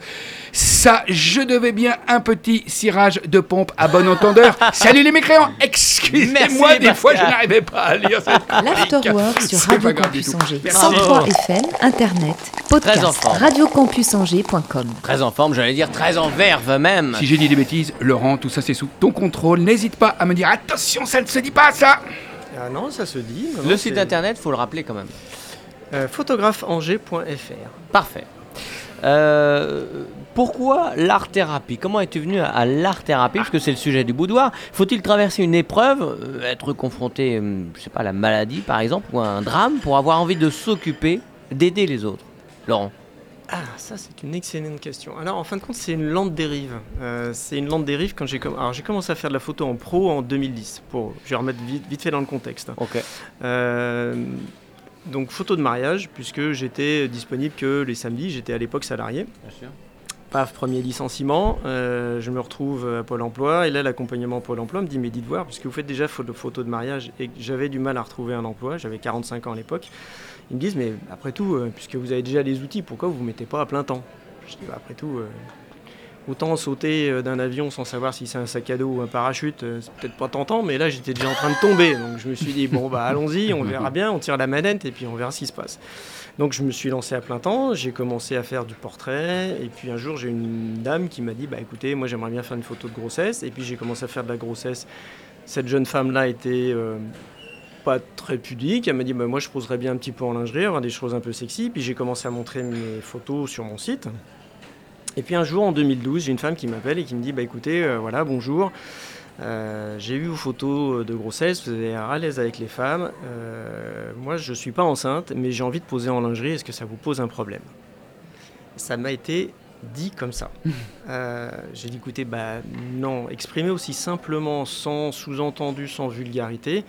ça, je devais bien un petit cirage de pompe à bon entendeur. [LAUGHS] Salut les mécréants, excusez-moi, des fois je n'arrivais pas à lire cette L'Afterwork sur Radio Campus. Angers. Merci. 103 FM, Internet, podcast, radiocampusangers.com. Très en forme, j'allais dire très en verve même. Si j'ai dit des bêtises, Laurent, tout ça c'est sous ton contrôle. N'hésite pas à me dire attention, ça ne se dit pas ça. Ah non, ça se dit. Le site c'est, internet, faut le rappeler quand même. euh, photographeenangers.fr. Parfait. Euh, pourquoi l'art-thérapie? Comment es-tu venu à, à l'art-thérapie? Parce que c'est le sujet du boudoir. Faut-il traverser une épreuve, euh, être confronté, euh, je sais pas, à la maladie par exemple, ou à un drame, pour avoir envie de s'occuper, d'aider les autres? Laurent Ah, ça c'est une excellente question. Alors en fin de compte, c'est une lente dérive. Euh, c'est une lente dérive quand j'ai com- commencé à faire de la photo en pro en 2010. Pour, je vais remettre vite, vite fait dans le contexte. Ok. Euh, donc photo de mariage, puisque j'étais disponible que les samedis. J'étais à l'époque salarié. Bien sûr. Paf, premier licenciement, euh, je me retrouve à Pôle emploi et là l'accompagnement Pôle emploi me dit mais dites voir puisque vous faites déjà photo, de mariage et j'avais du mal à retrouver un emploi, j'avais 45 ans à l'époque, ils me disent mais après tout, euh, puisque vous avez déjà les outils, pourquoi vous ne vous mettez pas à plein temps? Je dis bah, après tout, euh, autant sauter d'un avion sans savoir si c'est un sac à dos ou un parachute, c'est peut-être pas tentant, mais là j'étais déjà en train de tomber, donc je me suis dit bon bah allons-y, on verra bien, on tire la manette et puis on verra ce qui se passe. Donc je me suis lancé à plein temps, j'ai commencé à faire du portrait, et puis un jour j'ai une dame qui m'a dit, bah écoutez, moi j'aimerais bien faire une photo de grossesse, et puis j'ai commencé à faire de la grossesse. Cette jeune femme-là était euh, pas très pudique, elle m'a dit, bah moi je poserais bien un petit peu en lingerie, avoir des choses un peu sexy, puis j'ai commencé à montrer mes photos sur mon site. Et puis un jour en 2012, j'ai une femme qui m'appelle et qui me dit, bah écoutez, euh, voilà, bonjour. Euh, j'ai vu vos photos de grossesse, vous avez l'air à l'aise avec les femmes. Euh, moi, je ne suis pas enceinte, mais j'ai envie de poser en lingerie. Est-ce que ça vous pose un problème? Ça m'a été dit comme ça. [LAUGHS] Euh, j'ai dit, écoutez, bah non, exprimer aussi simplement, sans sous-entendu, sans vulgarité,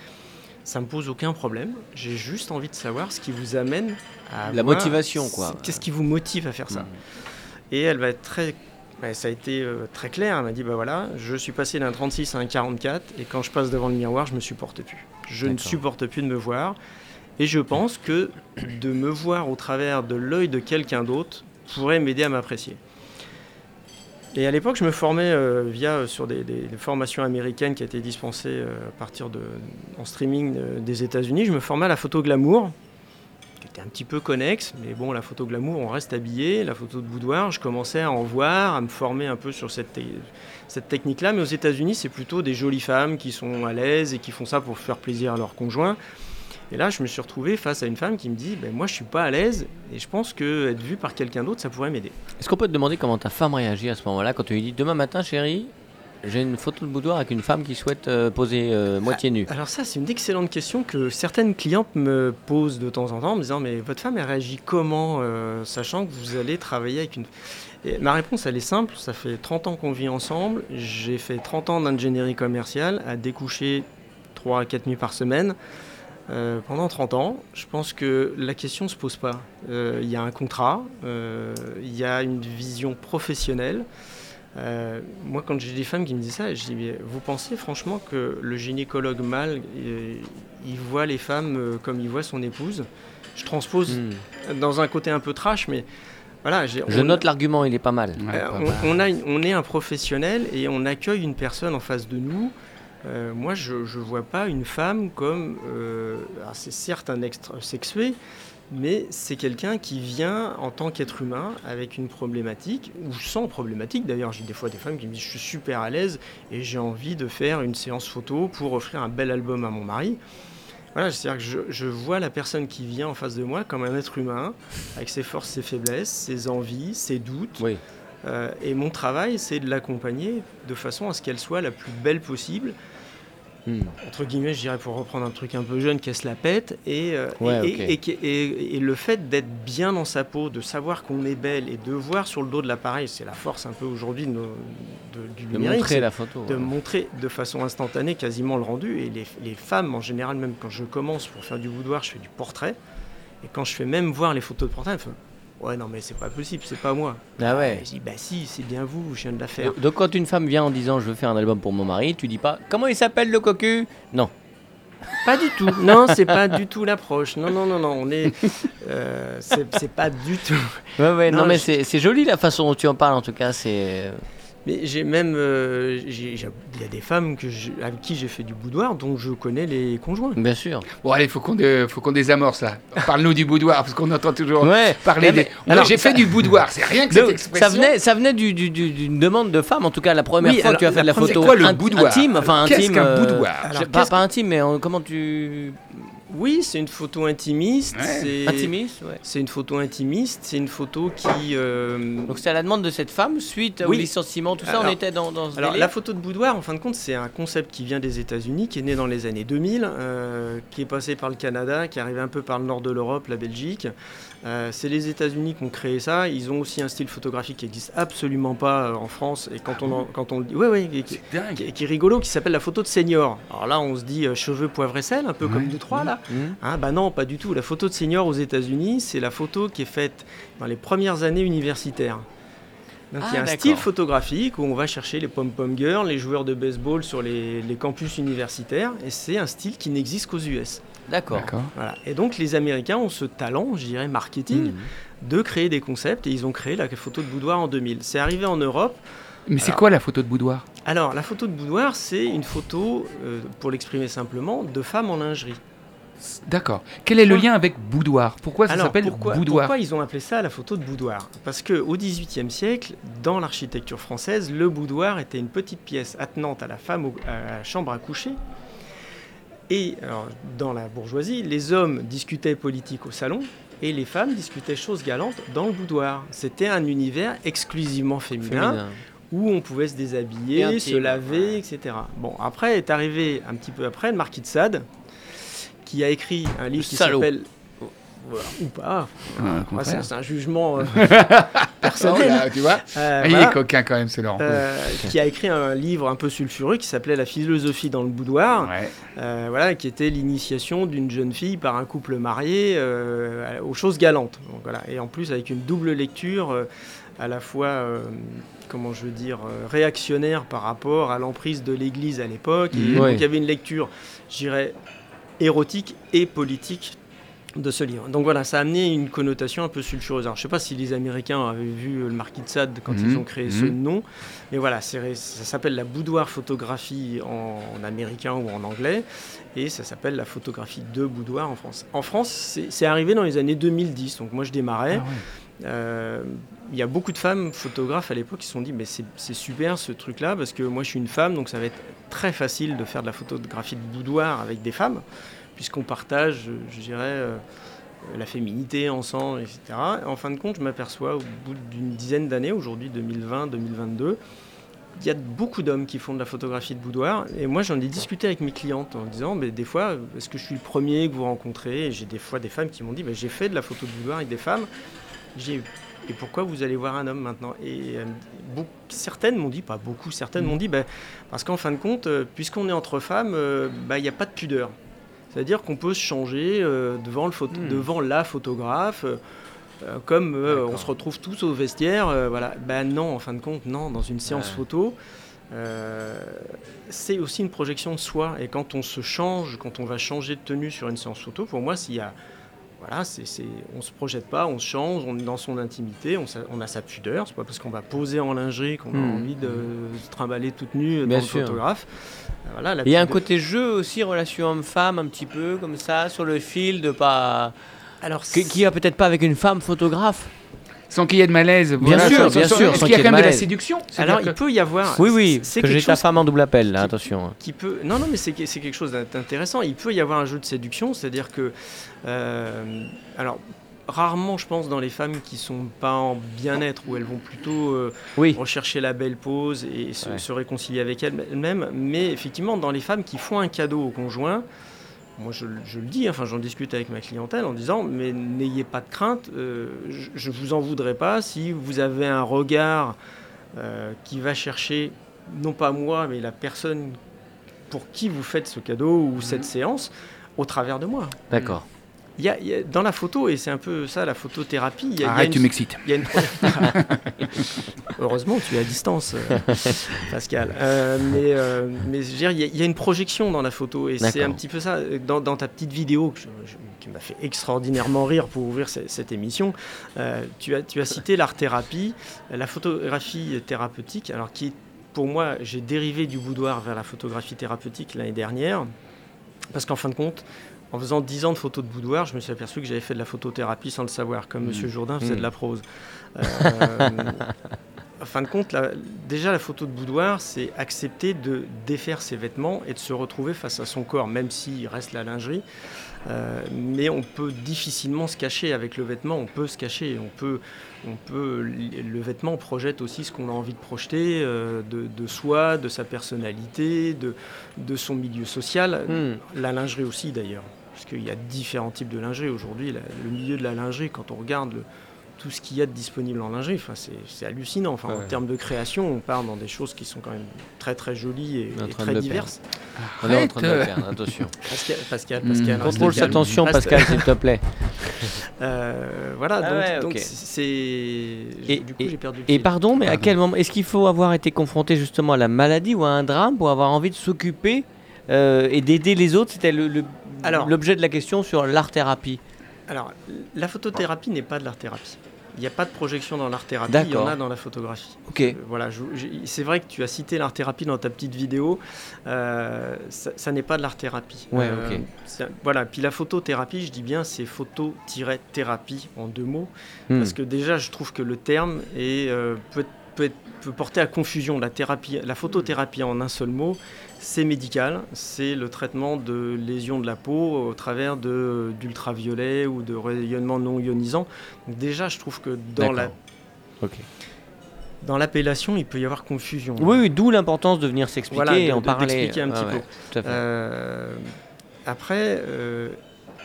ça me pose aucun problème. J'ai juste envie de savoir ce qui vous amène à La avoir- motivation, quoi. Qu'est-ce qui vous motive à faire ça Mhm. et elle va être très. Ça a été euh, très clair. Elle m'a dit bah voilà, je suis passé d'un 36 à un 44 et quand je passe devant le miroir, je me supporte plus. Je ne supporte plus de me voir. Et je pense que de me voir au travers de l'œil de quelqu'un d'autre pourrait m'aider à m'apprécier. Et à l'époque, je me formais euh, via euh, sur des, des- des formations américaines qui étaient dispensées euh, à partir de en streaming des États-Unis. Je me formais à la photo glamour, était un petit peu connexe, mais bon, la photo glamour, on reste habillé. La photo de boudoir, je commençais à en voir, à me former un peu sur cette, te- cette technique-là. Mais aux États-Unis, c'est plutôt des jolies femmes qui sont à l'aise et qui font ça pour faire plaisir à leur conjoint. Et là, je me suis retrouvé face à une femme qui me dit ben, Moi, je suis pas à l'aise et je pense que être vue par quelqu'un d'autre, ça pourrait m'aider. Est-ce qu'on peut te demander comment ta femme réagit à ce moment-là quand tu lui dis demain matin, chérie, j'ai une photo de boudoir avec une femme qui souhaite euh, poser euh, moitié nue Alors ça, c'est une excellente question que certaines clientes me posent de temps en temps en me disant, mais votre femme, elle réagit comment, euh, sachant que vous allez travailler avec une... Et ma réponse, elle est simple, ça fait 30 ans qu'on vit ensemble, j'ai fait 30 ans d'ingénierie commerciale, à découcher 3 à 4 nuits par semaine. euh, pendant 30 ans, je pense que la question ne se pose pas. Euh, Il y a un contrat, euh, il y a une vision professionnelle. Euh, moi, quand j'ai des femmes qui me disent ça, je dis mais Vous pensez franchement que le gynécologue mâle, euh, il voit les femmes euh, comme il voit son épouse? Je transpose Hmm. dans un côté un peu trash, mais voilà. j'ai- Je on- note l'argument, il est pas mal. Ouais, euh, pas on, mal. on a une- on est un professionnel et on accueille une personne en face de nous. Euh, moi, je ne vois pas une femme comme. euh, alors c'est certes un extra sexué, mais c'est quelqu'un qui vient en tant qu'être humain avec une problématique, ou sans problématique. D'ailleurs, j'ai des fois des femmes qui me disent Je suis super à l'aise et j'ai envie de faire une séance photo pour offrir un bel album à mon mari. Voilà, c'est-à-dire que je, je vois la personne qui vient en face de moi comme un être humain, avec ses forces, ses faiblesses, ses envies, ses doutes. Oui. Euh, et mon travail, c'est de l'accompagner de façon à ce qu'elle soit la plus belle possible. Hmm. Entre guillemets, je dirais pour reprendre un truc un peu jeune, qu'elle se la pète. Et, euh, Ouais, et, et- le fait d'être bien dans sa peau, de savoir qu'on est belle et de voir sur le dos de l'appareil, c'est la force un peu aujourd'hui de de- du De numérique. montrer la photo. de ouais. montrer de façon instantanée quasiment le rendu. Et les, les femmes, en général, même quand je commence pour faire du boudoir, je fais du portrait. Et quand je fais même voir les photos de portrait, elles font Ouais, non, mais c'est pas possible, c'est pas moi. Ah ouais. Et je dis Bah si, c'est bien vous, je viens de la faire. Donc quand une femme vient en disant je veux faire un album pour mon mari, tu dis pas comment il s'appelle le cocu? Non. Pas du tout. Non, c'est pas du tout l'approche. Non, non, non, non. On est. euh, c'est pas du tout. Ouais ouais non, Non, mais je- c'est joli la façon dont tu en parles en tout cas c'est Mais j'ai même. euh, j'ai- j'ai- Il y a des femmes que je- avec qui j'ai fait du boudoir dont je connais les conjoints. bien sûr. Bon, allez, faut qu'on dé- faut qu'on désamorce là. Parle-nous du boudoir, parce qu'on entend toujours Ouais. parler mais- des. Alors, j'ai ça- fait du boudoir, c'est rien que cette Donc, expression. ça venait, ça venait du- du- du- d'une demande de femme, en tout cas la première Oui, fois alors, que tu as fait la de la première- photo C'est quoi le int- boudoir intime, enfin Qu'est-ce intime. qu'un euh, boudoir je- Alors, pas, qu'est-ce- pas intime, mais on- comment tu Oui, c'est une photo intimiste. Ouais. c'est- intimiste, ouais. C'est une photo intimiste, c'est une photo qui... euh, Donc c'est à la demande de cette femme suite au licenciement, tout ça, on était dans, dans ce Alors la photo de boudoir, en fin de compte, c'est un concept qui vient des États-Unis, qui est né dans les années 2000, euh, qui est passé par le Canada, qui est arrivé un peu par le nord de l'Europe, la Belgique. Euh, c'est les États-Unis qui ont créé ça. Ils ont aussi un style photographique qui n'existe absolument pas euh, en France. Et quand on, en- quand on le dit, ouais, et qui, est rigolo, qui s'appelle la photo de senior. Alors là, on se dit euh, cheveux, poivre et sel, un peu comme nous trois là. Mhm. Hein, bah non, pas du tout. La photo de senior aux États-Unis, c'est la photo qui est faite dans les premières années universitaires. Donc il y a Ah, un style photographique où on va chercher les pom-pom girls, les joueurs de baseball sur les, les campus universitaires, et c'est un style qui n'existe qu'aux US. D'accord. Voilà. Et donc les Américains ont ce talent, je dirais, marketing, Mhm. de créer des concepts, et ils ont créé la photo de boudoir en 2000. C'est arrivé en Europe. Mais c'est quoi la photo de boudoir? Alors la photo de boudoir, c'est une photo, euh, pour l'exprimer simplement, de femmes en lingerie. D'accord. Quel est le lien avec boudoir? Pourquoi ça s'appelle boudoir? pourquoi ils ont appelé ça la photo de boudoir? Parce qu'au XVIIIe siècle, dans l'architecture française, le boudoir était une petite pièce attenante à la femme au- à la chambre à coucher. Et alors, dans la bourgeoisie, les hommes discutaient politique au salon et les femmes discutaient choses galantes dans le boudoir. C'était un univers exclusivement féminin, Féminin. où on pouvait se déshabiller, intime, se laver, ouais. etc. Bon, après est arrivé un petit peu après le marquis de Sade, qui a écrit un livre qui s'appelle Voilà, ou pas. Ouais, contraire. c'est un jugement euh, [LAUGHS] personnel. là, tu vois Euh, Ah, Il voilà. est coquin quand même, c'est Laurent. Euh, qui a écrit un livre un peu sulfureux qui s'appelait La philosophie dans le boudoir, Ouais. euh, voilà, qui était l'initiation d'une jeune fille par un couple marié aux choses galantes. Donc, voilà. Et en plus avec une double lecture à la fois, comment je veux dire, euh, réactionnaire par rapport à l'emprise de l'Église à l'époque. Mhm. donc, il y avait une lecture, je dirais, érotique et politique de ce livre. Donc voilà, ça a amené une connotation un peu sulfureuse. Alors, je ne sais pas si les Américains avaient vu le Marquis de Sade quand Mhm. ils ont créé ce Mhm. nom, mais voilà, ça s'appelle la boudoir photographie en, en américain ou en anglais, et ça s'appelle la photographie de boudoir en France. En France, c'est arrivé dans les années 2010, donc moi je démarrais. Ah ouais. Euh, Il y a beaucoup de femmes photographes à l'époque qui se sont dit mais c'est c'est super ce truc là parce que moi je suis une femme donc ça va être très facile de faire de la photographie de boudoir avec des femmes puisqu'on partage je, dirais euh, la féminité ensemble etc. Et en fin de compte je m'aperçois au bout d'une dizaine d'années aujourd'hui 2020-2022 il y a beaucoup d'hommes qui font de la photographie de boudoir. Et moi j'en ai discuté avec mes clientes en disant mais des fois est-ce que je suis le premier que vous rencontrez? J'ai des fois des femmes qui m'ont dit bah, j'ai fait de la photo de boudoir avec des femmes. Et pourquoi vous allez voir un homme maintenant? Et euh, certaines m'ont dit, pas beaucoup, certaines m'ont dit, bah, parce qu'en fin de compte, euh, puisqu'on est entre femmes, bah, il n'y a pas de pudeur. C'est-à-dire qu'on peut se changer euh, devant, le photo- Hmm. devant la photographe, euh, comme euh, on se retrouve tous au vestiaire. euh, voilà. Ben non, en fin de compte, non, dans une séance Ouais. photo. c'est aussi une projection de soi et quand on se change, quand on va changer de tenue sur une séance photo, pour moi, s'il y a voilà, c'est, c'est, on se projette pas, on se change, on est dans son intimité, on, s'a- on a sa pudeur. C'est pas parce qu'on va poser en lingerie qu'on a Mhm. envie de se trimballer toute nue Bien dans sûr. le photographe. Euh, Voilà, la Il y a un côté jeu aussi, relation homme-femme, un petit peu comme ça, sur le fil, de pas. Alors, Qui, qui va peut-être pas avec une femme photographe. Sans qu'il y ait de malaise. voilà. sûr, Sans- bien sans- sûr, Est-ce sans qu'il y a quand même de la séduction alors il peut y avoir. Oui, oui, c'est que quelque j'ai ta chose femme en double appel, là, qui- attention. qui peut. Non, non, mais c'est, c'est quelque chose d'intéressant. Il peut y avoir un jeu de séduction, c'est-à-dire que. euh, alors, rarement, je pense, dans les femmes qui sont pas en bien-être, où elles vont plutôt euh, Oui. rechercher la belle pose et se, Ouais. se réconcilier avec elles-mêmes. Mais effectivement, dans les femmes qui font un cadeau au conjoint, moi je, je le dis, enfin j'en discute avec ma clientèle en disant, mais n'ayez pas de crainte, euh, je ne vous en voudrais pas si vous avez un regard euh, qui va chercher, non pas moi, mais la personne pour qui vous faites ce cadeau ou cette séance, au travers de moi. D'accord. Il y a, il y a- dans la photo, et c'est un peu ça la photothérapie, il y a, il y a Arrête, une- tu m'excites. une... [LAUGHS] Heureusement, tu es à distance, euh, Pascal. Euh, mais, euh, mais je veux dire, il y, a- une projection dans la photo, et c'est un petit peu ça. Dans, dans ta petite vidéo, que je- je- qui m'a fait extraordinairement rire pour ouvrir ce- cette émission, euh, tu, as, tu as cité l'art-thérapie, la photographie thérapeutique, alors qui, pour moi, j'ai dérivé du boudoir vers la photographie thérapeutique l'année dernière, parce qu'en fin de compte, en faisant 10 ans de photos de boudoir, je me suis aperçu que j'avais fait de la photothérapie sans le savoir, comme Mm. Monsieur Jourdain faisait Mm. de la prose. Euh, [LAUGHS] en fin de compte, la- déjà la photo de boudoir, c'est accepter de défaire ses vêtements et de se retrouver face à son corps, même s'il reste la lingerie. Euh, mais on peut difficilement se cacher avec le vêtement, on peut se cacher, on peut, on peut, le vêtement projette aussi ce qu'on a envie de projeter euh, de, de soi, de sa personnalité, de, de son milieu social, Hmm. la lingerie aussi d'ailleurs, parce qu'il y a différents types de lingerie aujourd'hui. Le milieu de la lingerie, quand on regarde le- tout ce qu'il y a de disponible en lingerie, enfin, c'est hallucinant. Enfin, Ouais. En termes de création, on part dans des choses qui sont quand même très très jolies et, très diverses. On est en train de le perdre, attention. Pascal, Pascal. Pascal, Contrôle sa calme. tension, Pascal, s'il te plaît. [LAUGHS] Euh, voilà, Ah donc ouais, c'est. Et- Du coup, j'ai perdu le Et fil. pardon, mais à quel moment est-ce qu'il faut avoir été confronté justement à la maladie ou à un drame pour avoir envie de s'occuper euh, et d'aider les autres? C'était le- l'objet de la question sur l'art-thérapie. Alors, la photothérapie n'est pas de l'art-thérapie. Il n'y a pas de projection dans l'art-thérapie, il y en a dans la photographie. Ok. Euh, voilà, c'est vrai que tu as cité l'art-thérapie dans ta petite vidéo. euh, ça, ça n'est pas de l'art-thérapie. Ouais, Euh, ok. Voilà, puis la photothérapie, je dis bien, c'est photo-thérapie en deux mots. Hmm. Parce que déjà, je trouve que le terme est, euh, peut, être- peut porter à confusion. La, thérapie, la photothérapie en un seul mot, c'est médical. C'est le traitement de lésions de la peau au travers d'ultraviolets ou de rayonnements non ionisants. Donc déjà, je trouve que dans la. Ok. dans l'appellation, il peut y avoir confusion. Oui, oui, d'où l'importance de venir s'expliquer Voilà, et en de- parler. d'expliquer un petit peu. Euh, après, euh,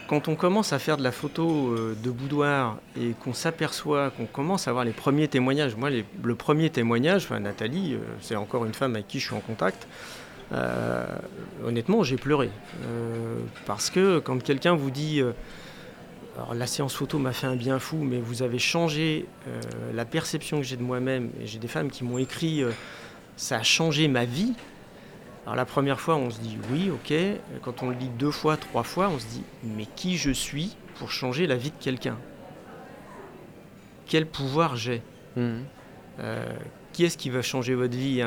quand on commence à faire de la photo euh, de boudoir et qu'on s'aperçoit, qu'on commence à avoir les premiers témoignages, moi, le premier témoignage, Nathalie, euh, c'est encore une femme avec qui je suis en contact. euh, honnêtement, j'ai pleuré. Parce que quand quelqu'un vous dit. alors la séance photo m'a fait un bien fou, mais vous avez changé la perception que j'ai de moi-même. Et j'ai des femmes qui m'ont écrit ça a changé ma vie. Alors la première fois, on se dit oui, ok. Quand on le lit deux fois, trois fois, on se dit mais qui je suis pour changer la vie de quelqu'un? Quel pouvoir j'ai? Mhm. Euh, Qui est-ce qui va changer votre vie?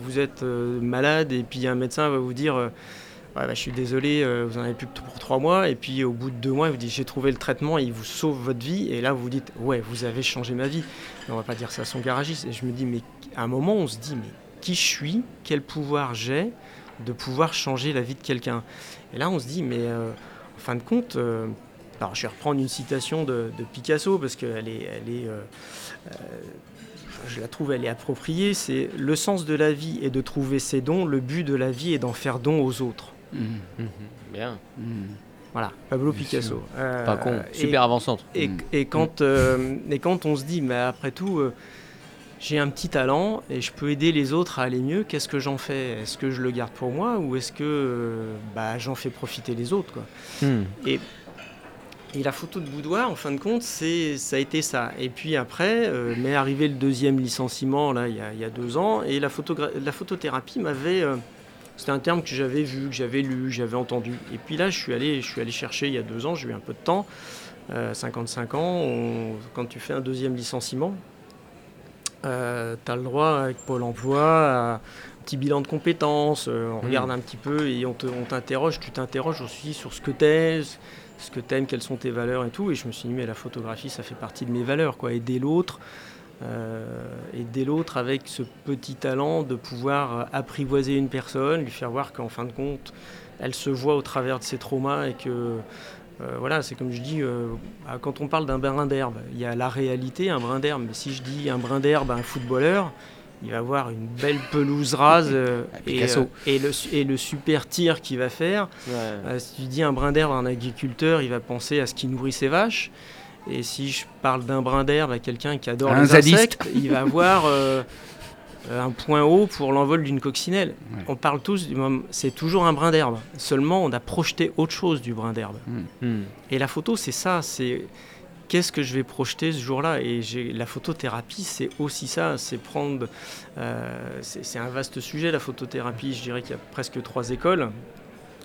Vous êtes euh, malade et puis un médecin va vous dire euh, Ouais, bah, je suis désolé, vous en avez plus que pour trois mois. Et puis au bout de deux mois, il vous dit j'ai trouvé le traitement, il vous sauve votre vie. Et là, vous vous dites ouais, vous avez changé ma vie. Mais on va pas dire ça à son garagiste. Et je me dis mais à un moment, on se dit mais qui je suis Quel pouvoir j'ai de pouvoir changer la vie de quelqu'un Et là, on se dit mais euh, en fin de compte. euh, alors, je vais reprendre une citation de, de Picasso parce qu'elle est, elle est, euh, euh, je la trouve, elle est appropriée. C'est le sens de la vie est de trouver ses dons. Le but de la vie est d'en faire don aux autres. Mhm. Mhm. Bien. Mhm. Voilà, Pablo Bien Picasso. Euh, Pas con. Super avant-centre. Et, et quand, euh, et quand on se dit, mais après tout, euh, j'ai un petit talent et je peux aider les autres à aller mieux, qu'est-ce que j'en fais? Est-ce que je le garde pour moi ou est-ce que euh, bah, j'en fais profiter les autres quoi? Mhm. Et la photo de boudoir, en fin de compte, c'est, ça a été ça. Et puis après, euh, m'est arrivé le deuxième licenciement, là, il y a, il y a deux ans, et la, photogra- la photothérapie m'avait... euh, c'était un terme que j'avais vu, que j'avais lu, que j'avais entendu. Et puis là, je suis allé, je suis allé chercher il y a deux ans, j'ai eu un peu de temps, euh, 55 ans, on- quand tu fais un deuxième licenciement, tu as le droit avec Pôle emploi à un petit bilan de compétences, euh, on Mhm. regarde un petit peu et on, te- on t'interroge, tu t'interroges aussi sur ce que t'es, ce que t'aimes, quelles sont tes valeurs et tout. Et je me suis dit, mais la photographie, ça fait partie de mes valeurs, quoi. Aider l'autre, euh, aider l'autre avec ce petit talent de pouvoir euh, apprivoiser une personne, lui faire voir qu'en fin de compte, elle se voit au travers de ses traumas et que Euh, voilà, c'est comme je dis, euh, ah, quand on parle d'un brin d'herbe, il y a la réalité, un brin d'herbe. Mais si je dis un brin d'herbe à un footballeur, il va avoir une belle pelouse rase [LAUGHS] euh, et, le, su- et le super tir qu'il va faire. Si tu dis un brin d'herbe à un agriculteur, il va penser à ce qui nourrit ses vaches. Et si je parle d'un brin d'herbe à quelqu'un qui adore Un les zadiste. insectes, il va avoir [LAUGHS] un point haut pour l'envol d'une coccinelle. Ouais. On parle tous du moment, c'est toujours un brin d'herbe. Seulement, on a projeté autre chose du brin d'herbe. Hmm. Et la photo, c'est ça, c'est qu'est-ce que je vais projeter ce jour-là? Et j'ai- la photothérapie, c'est aussi ça, c'est prendre... euh, c'est c'est un vaste sujet, la photothérapie. Je dirais qu'il y a presque trois écoles.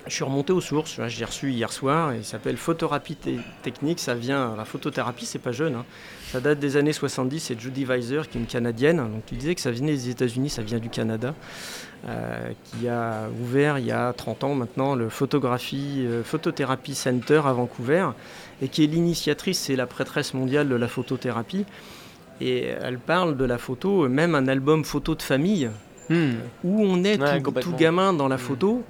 Je suis remonté aux sources, j'ai reçu hier soir, il s'appelle Photothérapie technique. Ça vient, la photothérapie, c'est pas jeune, hein. ça date des années 70. C'est Judy Weiser, qui est une Canadienne, donc il disait que ça venait des États-Unis, ça vient du Canada, euh, qui a ouvert il y a 30 ans maintenant le photographie, euh, Photothérapie Center à Vancouver, et qui est l'initiatrice, c'est la prêtresse mondiale de la photothérapie. Et elle parle de la photo, même un album photo de famille, Hmm. où on est Ouais, tout, tout gamin dans la photo,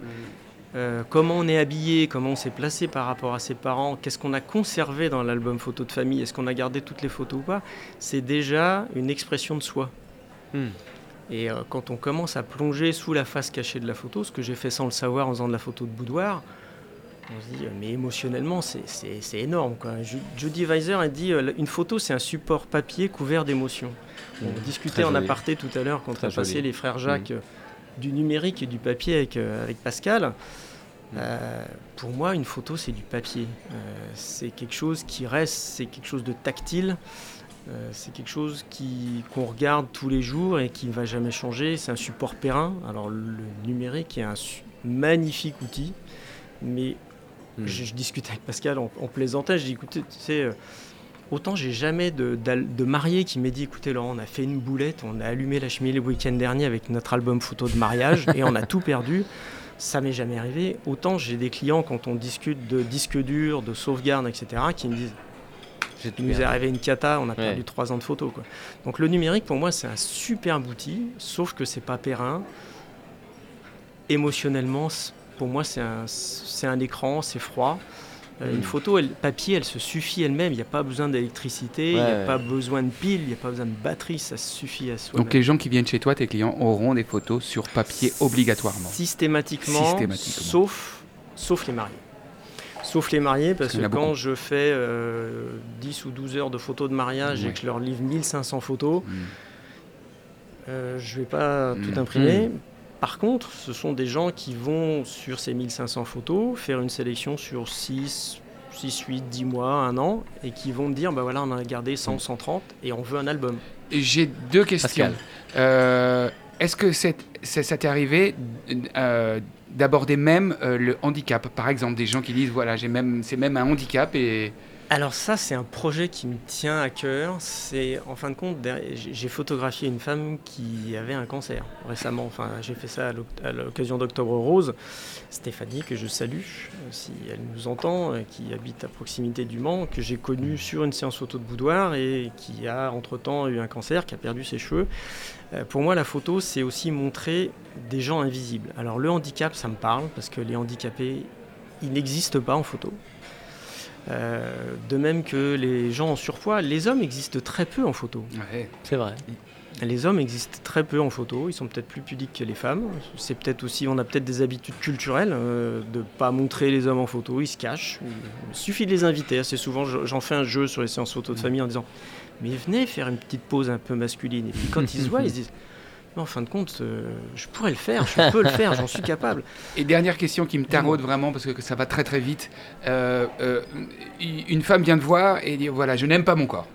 euh, comment on est habillé, comment on s'est placé par rapport à ses parents, qu'est-ce qu'on a conservé dans l'album photo de famille, est-ce qu'on a gardé toutes les photos ou pas, c'est déjà une expression de soi. Hmm. Et euh, quand on commence à plonger sous la face cachée de la photo, ce que j'ai fait sans le savoir en faisant de la photo de boudoir, on se dit, euh, mais émotionnellement, c'est- énorme. Quoi. Judy Weiser a dit, une photo, c'est un support papier couvert d'émotions. On discutait très en joli. aparté tout à l'heure quand on a passé les frères Jacques euh, du numérique et du papier avec, euh, avec Pascal. Euh, pour moi, une photo, c'est du papier. Euh, c'est quelque chose qui reste, c'est quelque chose de tactile. Euh, c'est quelque chose qu'on regarde tous les jours et qui ne va jamais changer. C'est un support périn. Alors le numérique est un magnifique outil, mais Hmm. je, je discutais avec Pascal en, en plaisantant. Je dis écoutez, tu sais, autant j'ai jamais de, marié qui m'a dit écoutez Laurent, on a fait une boulette, on a allumé la cheminée le week-end dernier avec notre album photo de mariage et on a tout perdu. Ça m'est jamais arrivé. Autant j'ai des clients quand on discute de disques durs, de sauvegarde, etc., qui me disent il nous est arrivé une cata, on a perdu trois ans de photos. Quoi. Donc le numérique, pour moi, c'est un superbe outil, sauf que c'est pas périn. Émotionnellement, pour moi, c'est un, c'est un écran, c'est froid. Euh. Une photo, elle, papier, elle se suffit elle-même. Il n'y a pas besoin d'électricité, il n'y a pas besoin de piles, il n'y a pas besoin de batterie, ça suffit à soi. Donc les gens qui viennent chez toi, tes clients, auront des photos sur papier obligatoirement. Systématiquement, Systématiquement. Sauf, sauf les mariés. Sauf les mariés, parce que beaucoup. quand je fais euh, 10 ou 12 heures de photos de mariage et que je leur livre 1500 photos, Mm. euh, je ne vais pas tout imprimer. Par contre, ce sont des gens qui vont, sur ces 1500 photos, faire une sélection sur 6, 6 8, 10 mois, un an, et qui vont me dire, bah voilà, on en a gardé 100, Mm. 130, et on veut un album. Et J'ai deux questions. Pascal. Euh, Est-ce que c'est- ça t'est arrivé euh, d'aborder même euh, le handicap? Par exemple, des gens qui disent voilà, j'ai même, c'est même un handicap et Alors ça, c'est un projet qui me tient à cœur. C'est en fin de compte, j'ai photographié une femme qui avait un cancer récemment. Enfin, j'ai fait ça à l'oc- à l'occasion d'Octobre Rose. Stéphanie, que je salue, euh, si elle nous entend, euh, qui habite à proximité du Mans, que j'ai connue sur une séance photo de boudoir et qui a entre-temps eu un cancer, qui a perdu ses cheveux. Euh, Pour moi, la photo, c'est aussi montrer des gens invisibles. Alors le handicap, ça me parle, parce que les handicapés, ils n'existent pas en photo. Euh, de même que les gens en surpoids, les hommes existent très peu en photo. C'est vrai. Les hommes existent très peu en photo, ils sont peut-être plus pudiques que les femmes. C'est peut-être aussi, on a peut-être des habitudes culturelles euh, de pas montrer les hommes en photo, ils se cachent. Il suffit de les inviter. Assez souvent, je- j'en fais un jeu sur les séances photo de famille en disant Mais venez faire une petite pause un peu masculine. Et puis quand ils se voient, ils se disent En fin de compte, euh, je pourrais le faire, je peux le faire, j'en suis capable. [LAUGHS] Et dernière question qui me taraude vraiment parce que ça va très très vite. Euh, euh, une femme vient te voir et dit voilà, je n'aime pas mon corps.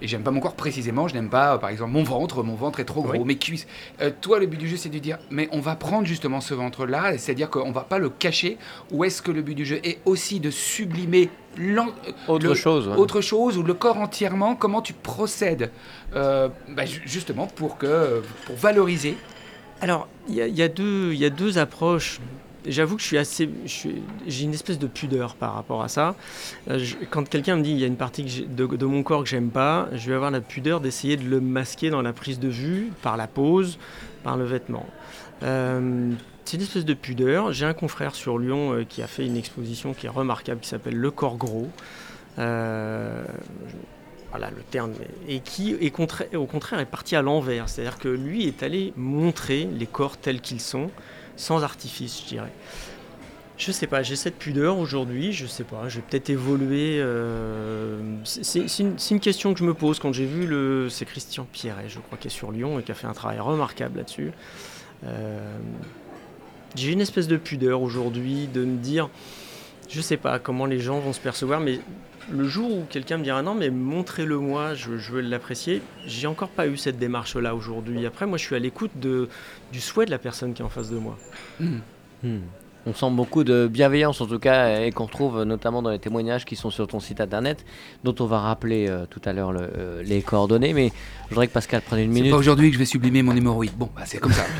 Et j'aime pas mon corps précisément, je n'aime pas euh, par exemple mon ventre, mon ventre est trop gros, Oui. mes cuisses. Euh, toi, le but du jeu, c'est de dire mais on va prendre justement ce ventre-là, c'est-à-dire qu'on va pas le cacher, ou est-ce que le but du jeu est aussi de sublimer l'en- Autre le- chose. ouais. autre chose ou le corps entièrement? Comment tu procèdes euh, bah, ju- justement pour, que, pour valoriser? Alors, il y, a- il y a deux- il y a deux approches. J'avoue que je suis assez, j'ai une espèce de pudeur par rapport à ça. Euh, quand quelqu'un me dit il y a une partie de, mon corps que j'aime pas, je vais avoir la pudeur d'essayer de le masquer dans la prise de vue, par la pose, par le vêtement. Euh, c'est une espèce de pudeur. J'ai un confrère sur Lyon euh, qui a fait une exposition qui est remarquable, qui s'appelle Le corps gros. Voilà le terme. Et qui, est au contraire, est parti à l'envers. C'est-à-dire que lui est allé montrer les corps tels qu'ils sont, sans artifice, je dirais. Je sais pas, j'ai cette pudeur aujourd'hui, je sais pas, j'ai peut-être évolué. euh, c'est une question que je me pose quand j'ai vu le. C'est Christian Pierret, je crois, qui est sur Lyon et qui a fait un travail remarquable là-dessus. Euh, j'ai une espèce de pudeur aujourd'hui de me dire, je sais pas comment les gens vont se percevoir, mais le jour où quelqu'un me dira non, mais montrez-le moi, je, je veux l'apprécier, j'ai encore pas eu cette démarche-là aujourd'hui. Après, moi, je suis à l'écoute du souhait de la personne qui est en face de moi. Hmm. Hmm. On sent beaucoup de bienveillance en tout cas et qu'on retrouve notamment dans les témoignages qui sont sur ton site internet dont on va rappeler euh, tout à l'heure le- euh, les coordonnées mais je voudrais que Pascal prenne une C'est minute. pas aujourd'hui que je vais sublimer mon hémorroïde. Bon, bah, c'est comme ça. [LAUGHS]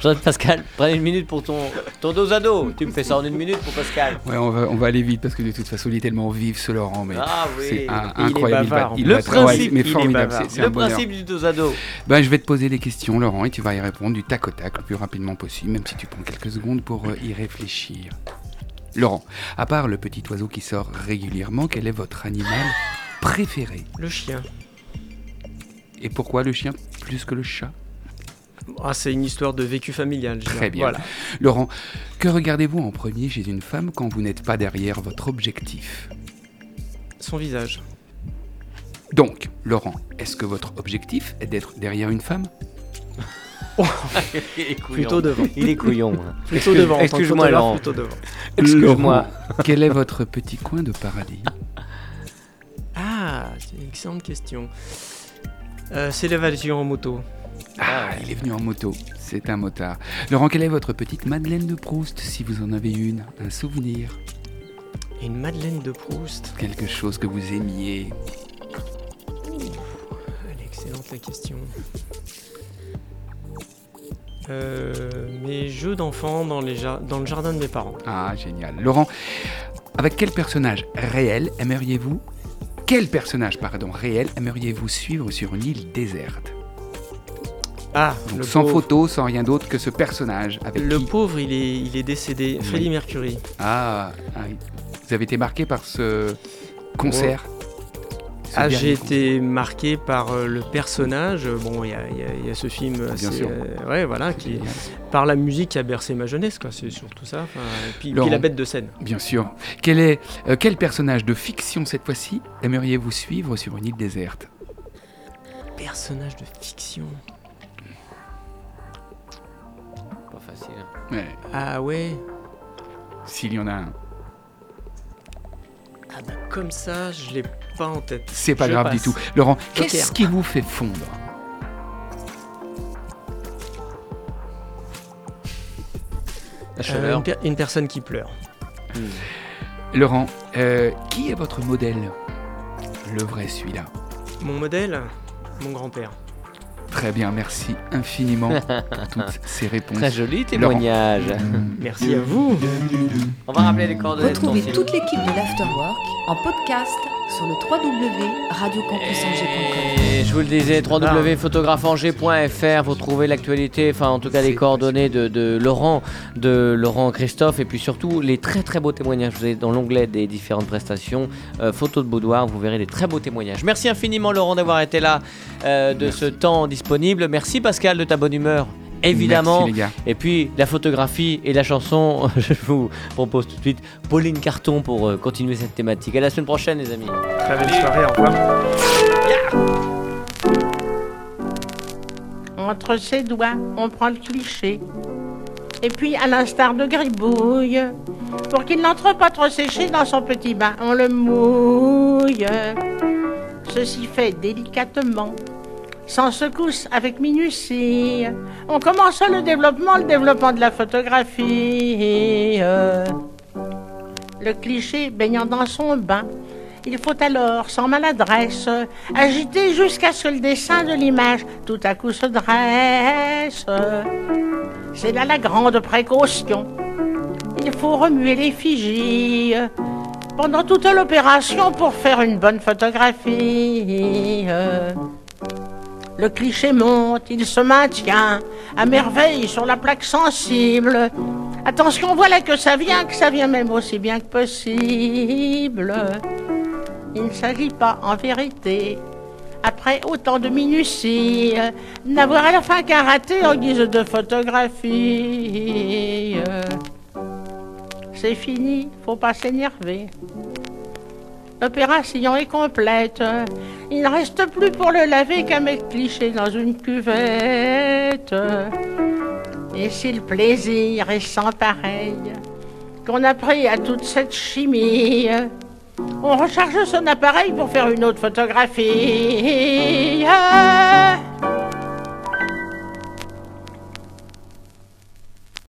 Je voudrais que Pascal prenne une minute pour ton, ton dos à dos. Tu me fais ça en une minute pour Pascal. Ouais, on va, on va aller vite parce que de toute façon, il est tellement vif ce Laurent. Mais Ah oui. c'est un- Il est incroyable. bavard, il Le principe, mais formidable. c'est- c'est Le bonheur. principe du dos à dos. Ben, je vais te poser les questions, Laurent, et tu vas y répondre du tac au tac le plus rapidement possible, même si tu prends quelques secondes pour euh, y réfléchir. Laurent, à part le petit oiseau qui sort régulièrement, quel est votre animal préféré? Le chien. Et pourquoi le chien plus que le chat? Ah, c'est une histoire de vécu familial. je Très bien. Voilà. Laurent, que regardez-vous en premier chez une femme quand vous n'êtes pas derrière votre objectif? Son visage. Donc, Laurent, est-ce que votre objectif est d'être derrière une femme? [LAUGHS] Plutôt devant. Il est couillon. hein. [LAUGHS] Plutôt devant. Excuse-moi, Laurent. Plutôt devant. Excuse-moi. Laurent, quel est votre petit coin de paradis? Ah, c'est une excellente question. Euh, c'est l'évasion en moto. Ah, il est venu en moto, c'est un motard. Laurent, quelle est votre petite Madeleine de Proust, si vous en avez une Un souvenir? Une Madeleine de Proust. Quelque chose que vous aimiez? Elle est excellente la question. Euh, mes jeux d'enfants dans, les jar- dans le jardin de mes parents. Ah, génial. Laurent, avec quel personnage réel aimeriez-vous Quel personnage, pardon, réel aimeriez-vous suivre sur une île déserte? Ah, Donc, le sans pauvre. photo, sans rien d'autre que ce personnage avec Le qui pauvre, il est, il est décédé. Freddie Mercury. Ah, ah oui. vous avez été marqué par ce concert? Ce Ah, j'ai été marqué par euh, le personnage. Bon, il y a, y y ce film, assez, sûr. euh, ouais, voilà, qui, Génial. par la musique qui a bercé ma jeunesse, quoi. C'est surtout ça. Enfin, et puis, la bête de scène. Bien sûr. Quel, est, euh, quel personnage de fiction cette fois-ci aimeriez-vous suivre sur une île déserte? Personnage de fiction. Pas facile. Ouais, Ah ouais. S'il y en a un. Ah bah comme ça, je l'ai pas en tête. C'est pas Je grave du tout. Laurent, qu'est-ce qui vous fait fondre? La Euh, chaleur. une, per- une personne qui pleure. Laurent, euh, qui est votre modèle? Le vrai, celui-là. Mon modèle, mon grand-père. Très bien, merci infiniment [LAUGHS] pour toutes ces réponses. Très joli témoignage. Merci à vous. On va rappeler les coordonnées de ton Retrouvez toute l'équipe de l'Afterwork en podcast sur le www.radiocampusangers.com. Je vous le disais, www.photographeangers.fr, vous trouvez l'actualité, enfin en tout cas les coordonnées de, de Laurent, de Laurent Christophe, et puis surtout les très très beaux témoignages. Vous avez dans l'onglet des différentes prestations, euh, photos de boudoir, vous verrez des très beaux témoignages. Merci infiniment Laurent d'avoir été là, euh, de ce temps disponible. Merci Pascal de ta bonne humeur. Évidemment, Merci les gars. et puis la photographie et la chanson, [LAUGHS] je vous propose tout de suite Pauline Carton pour euh, continuer cette thématique. À la semaine prochaine les amis. Très belle soirée, au revoir. Entre ses doigts, on prend le cliché. Et puis, à l'instar de Gribouille, pour qu'il n'entre pas trop séché dans son petit bain, on le mouille. Ceci fait délicatement, sans secousse, avec minutie. On commence le développement, le développement de la photographie. Le cliché baignant dans son bain. Il faut alors, sans maladresse, agiter jusqu'à ce que le dessin de l'image tout à coup se dresse. C'est là la grande précaution. Il faut remuer l'effigie pendant toute l'opération pour faire une bonne photographie. Le cliché monte, il se maintient à merveille sur la plaque sensible. Attention, voilà que ça vient, que ça vient même aussi bien que possible. Il ne s'agit pas, en vérité, après autant de minutie, n'avoir à la fin qu'un raté en guise de photographie. C'est fini, faut pas s'énerver. L'opération est complète. Il ne reste plus pour le laver qu'à mettre cliché dans une cuvette. Et si le plaisir est sans pareil, qu'on a pris à toute cette chimie, on recharge son appareil pour faire une autre photographie.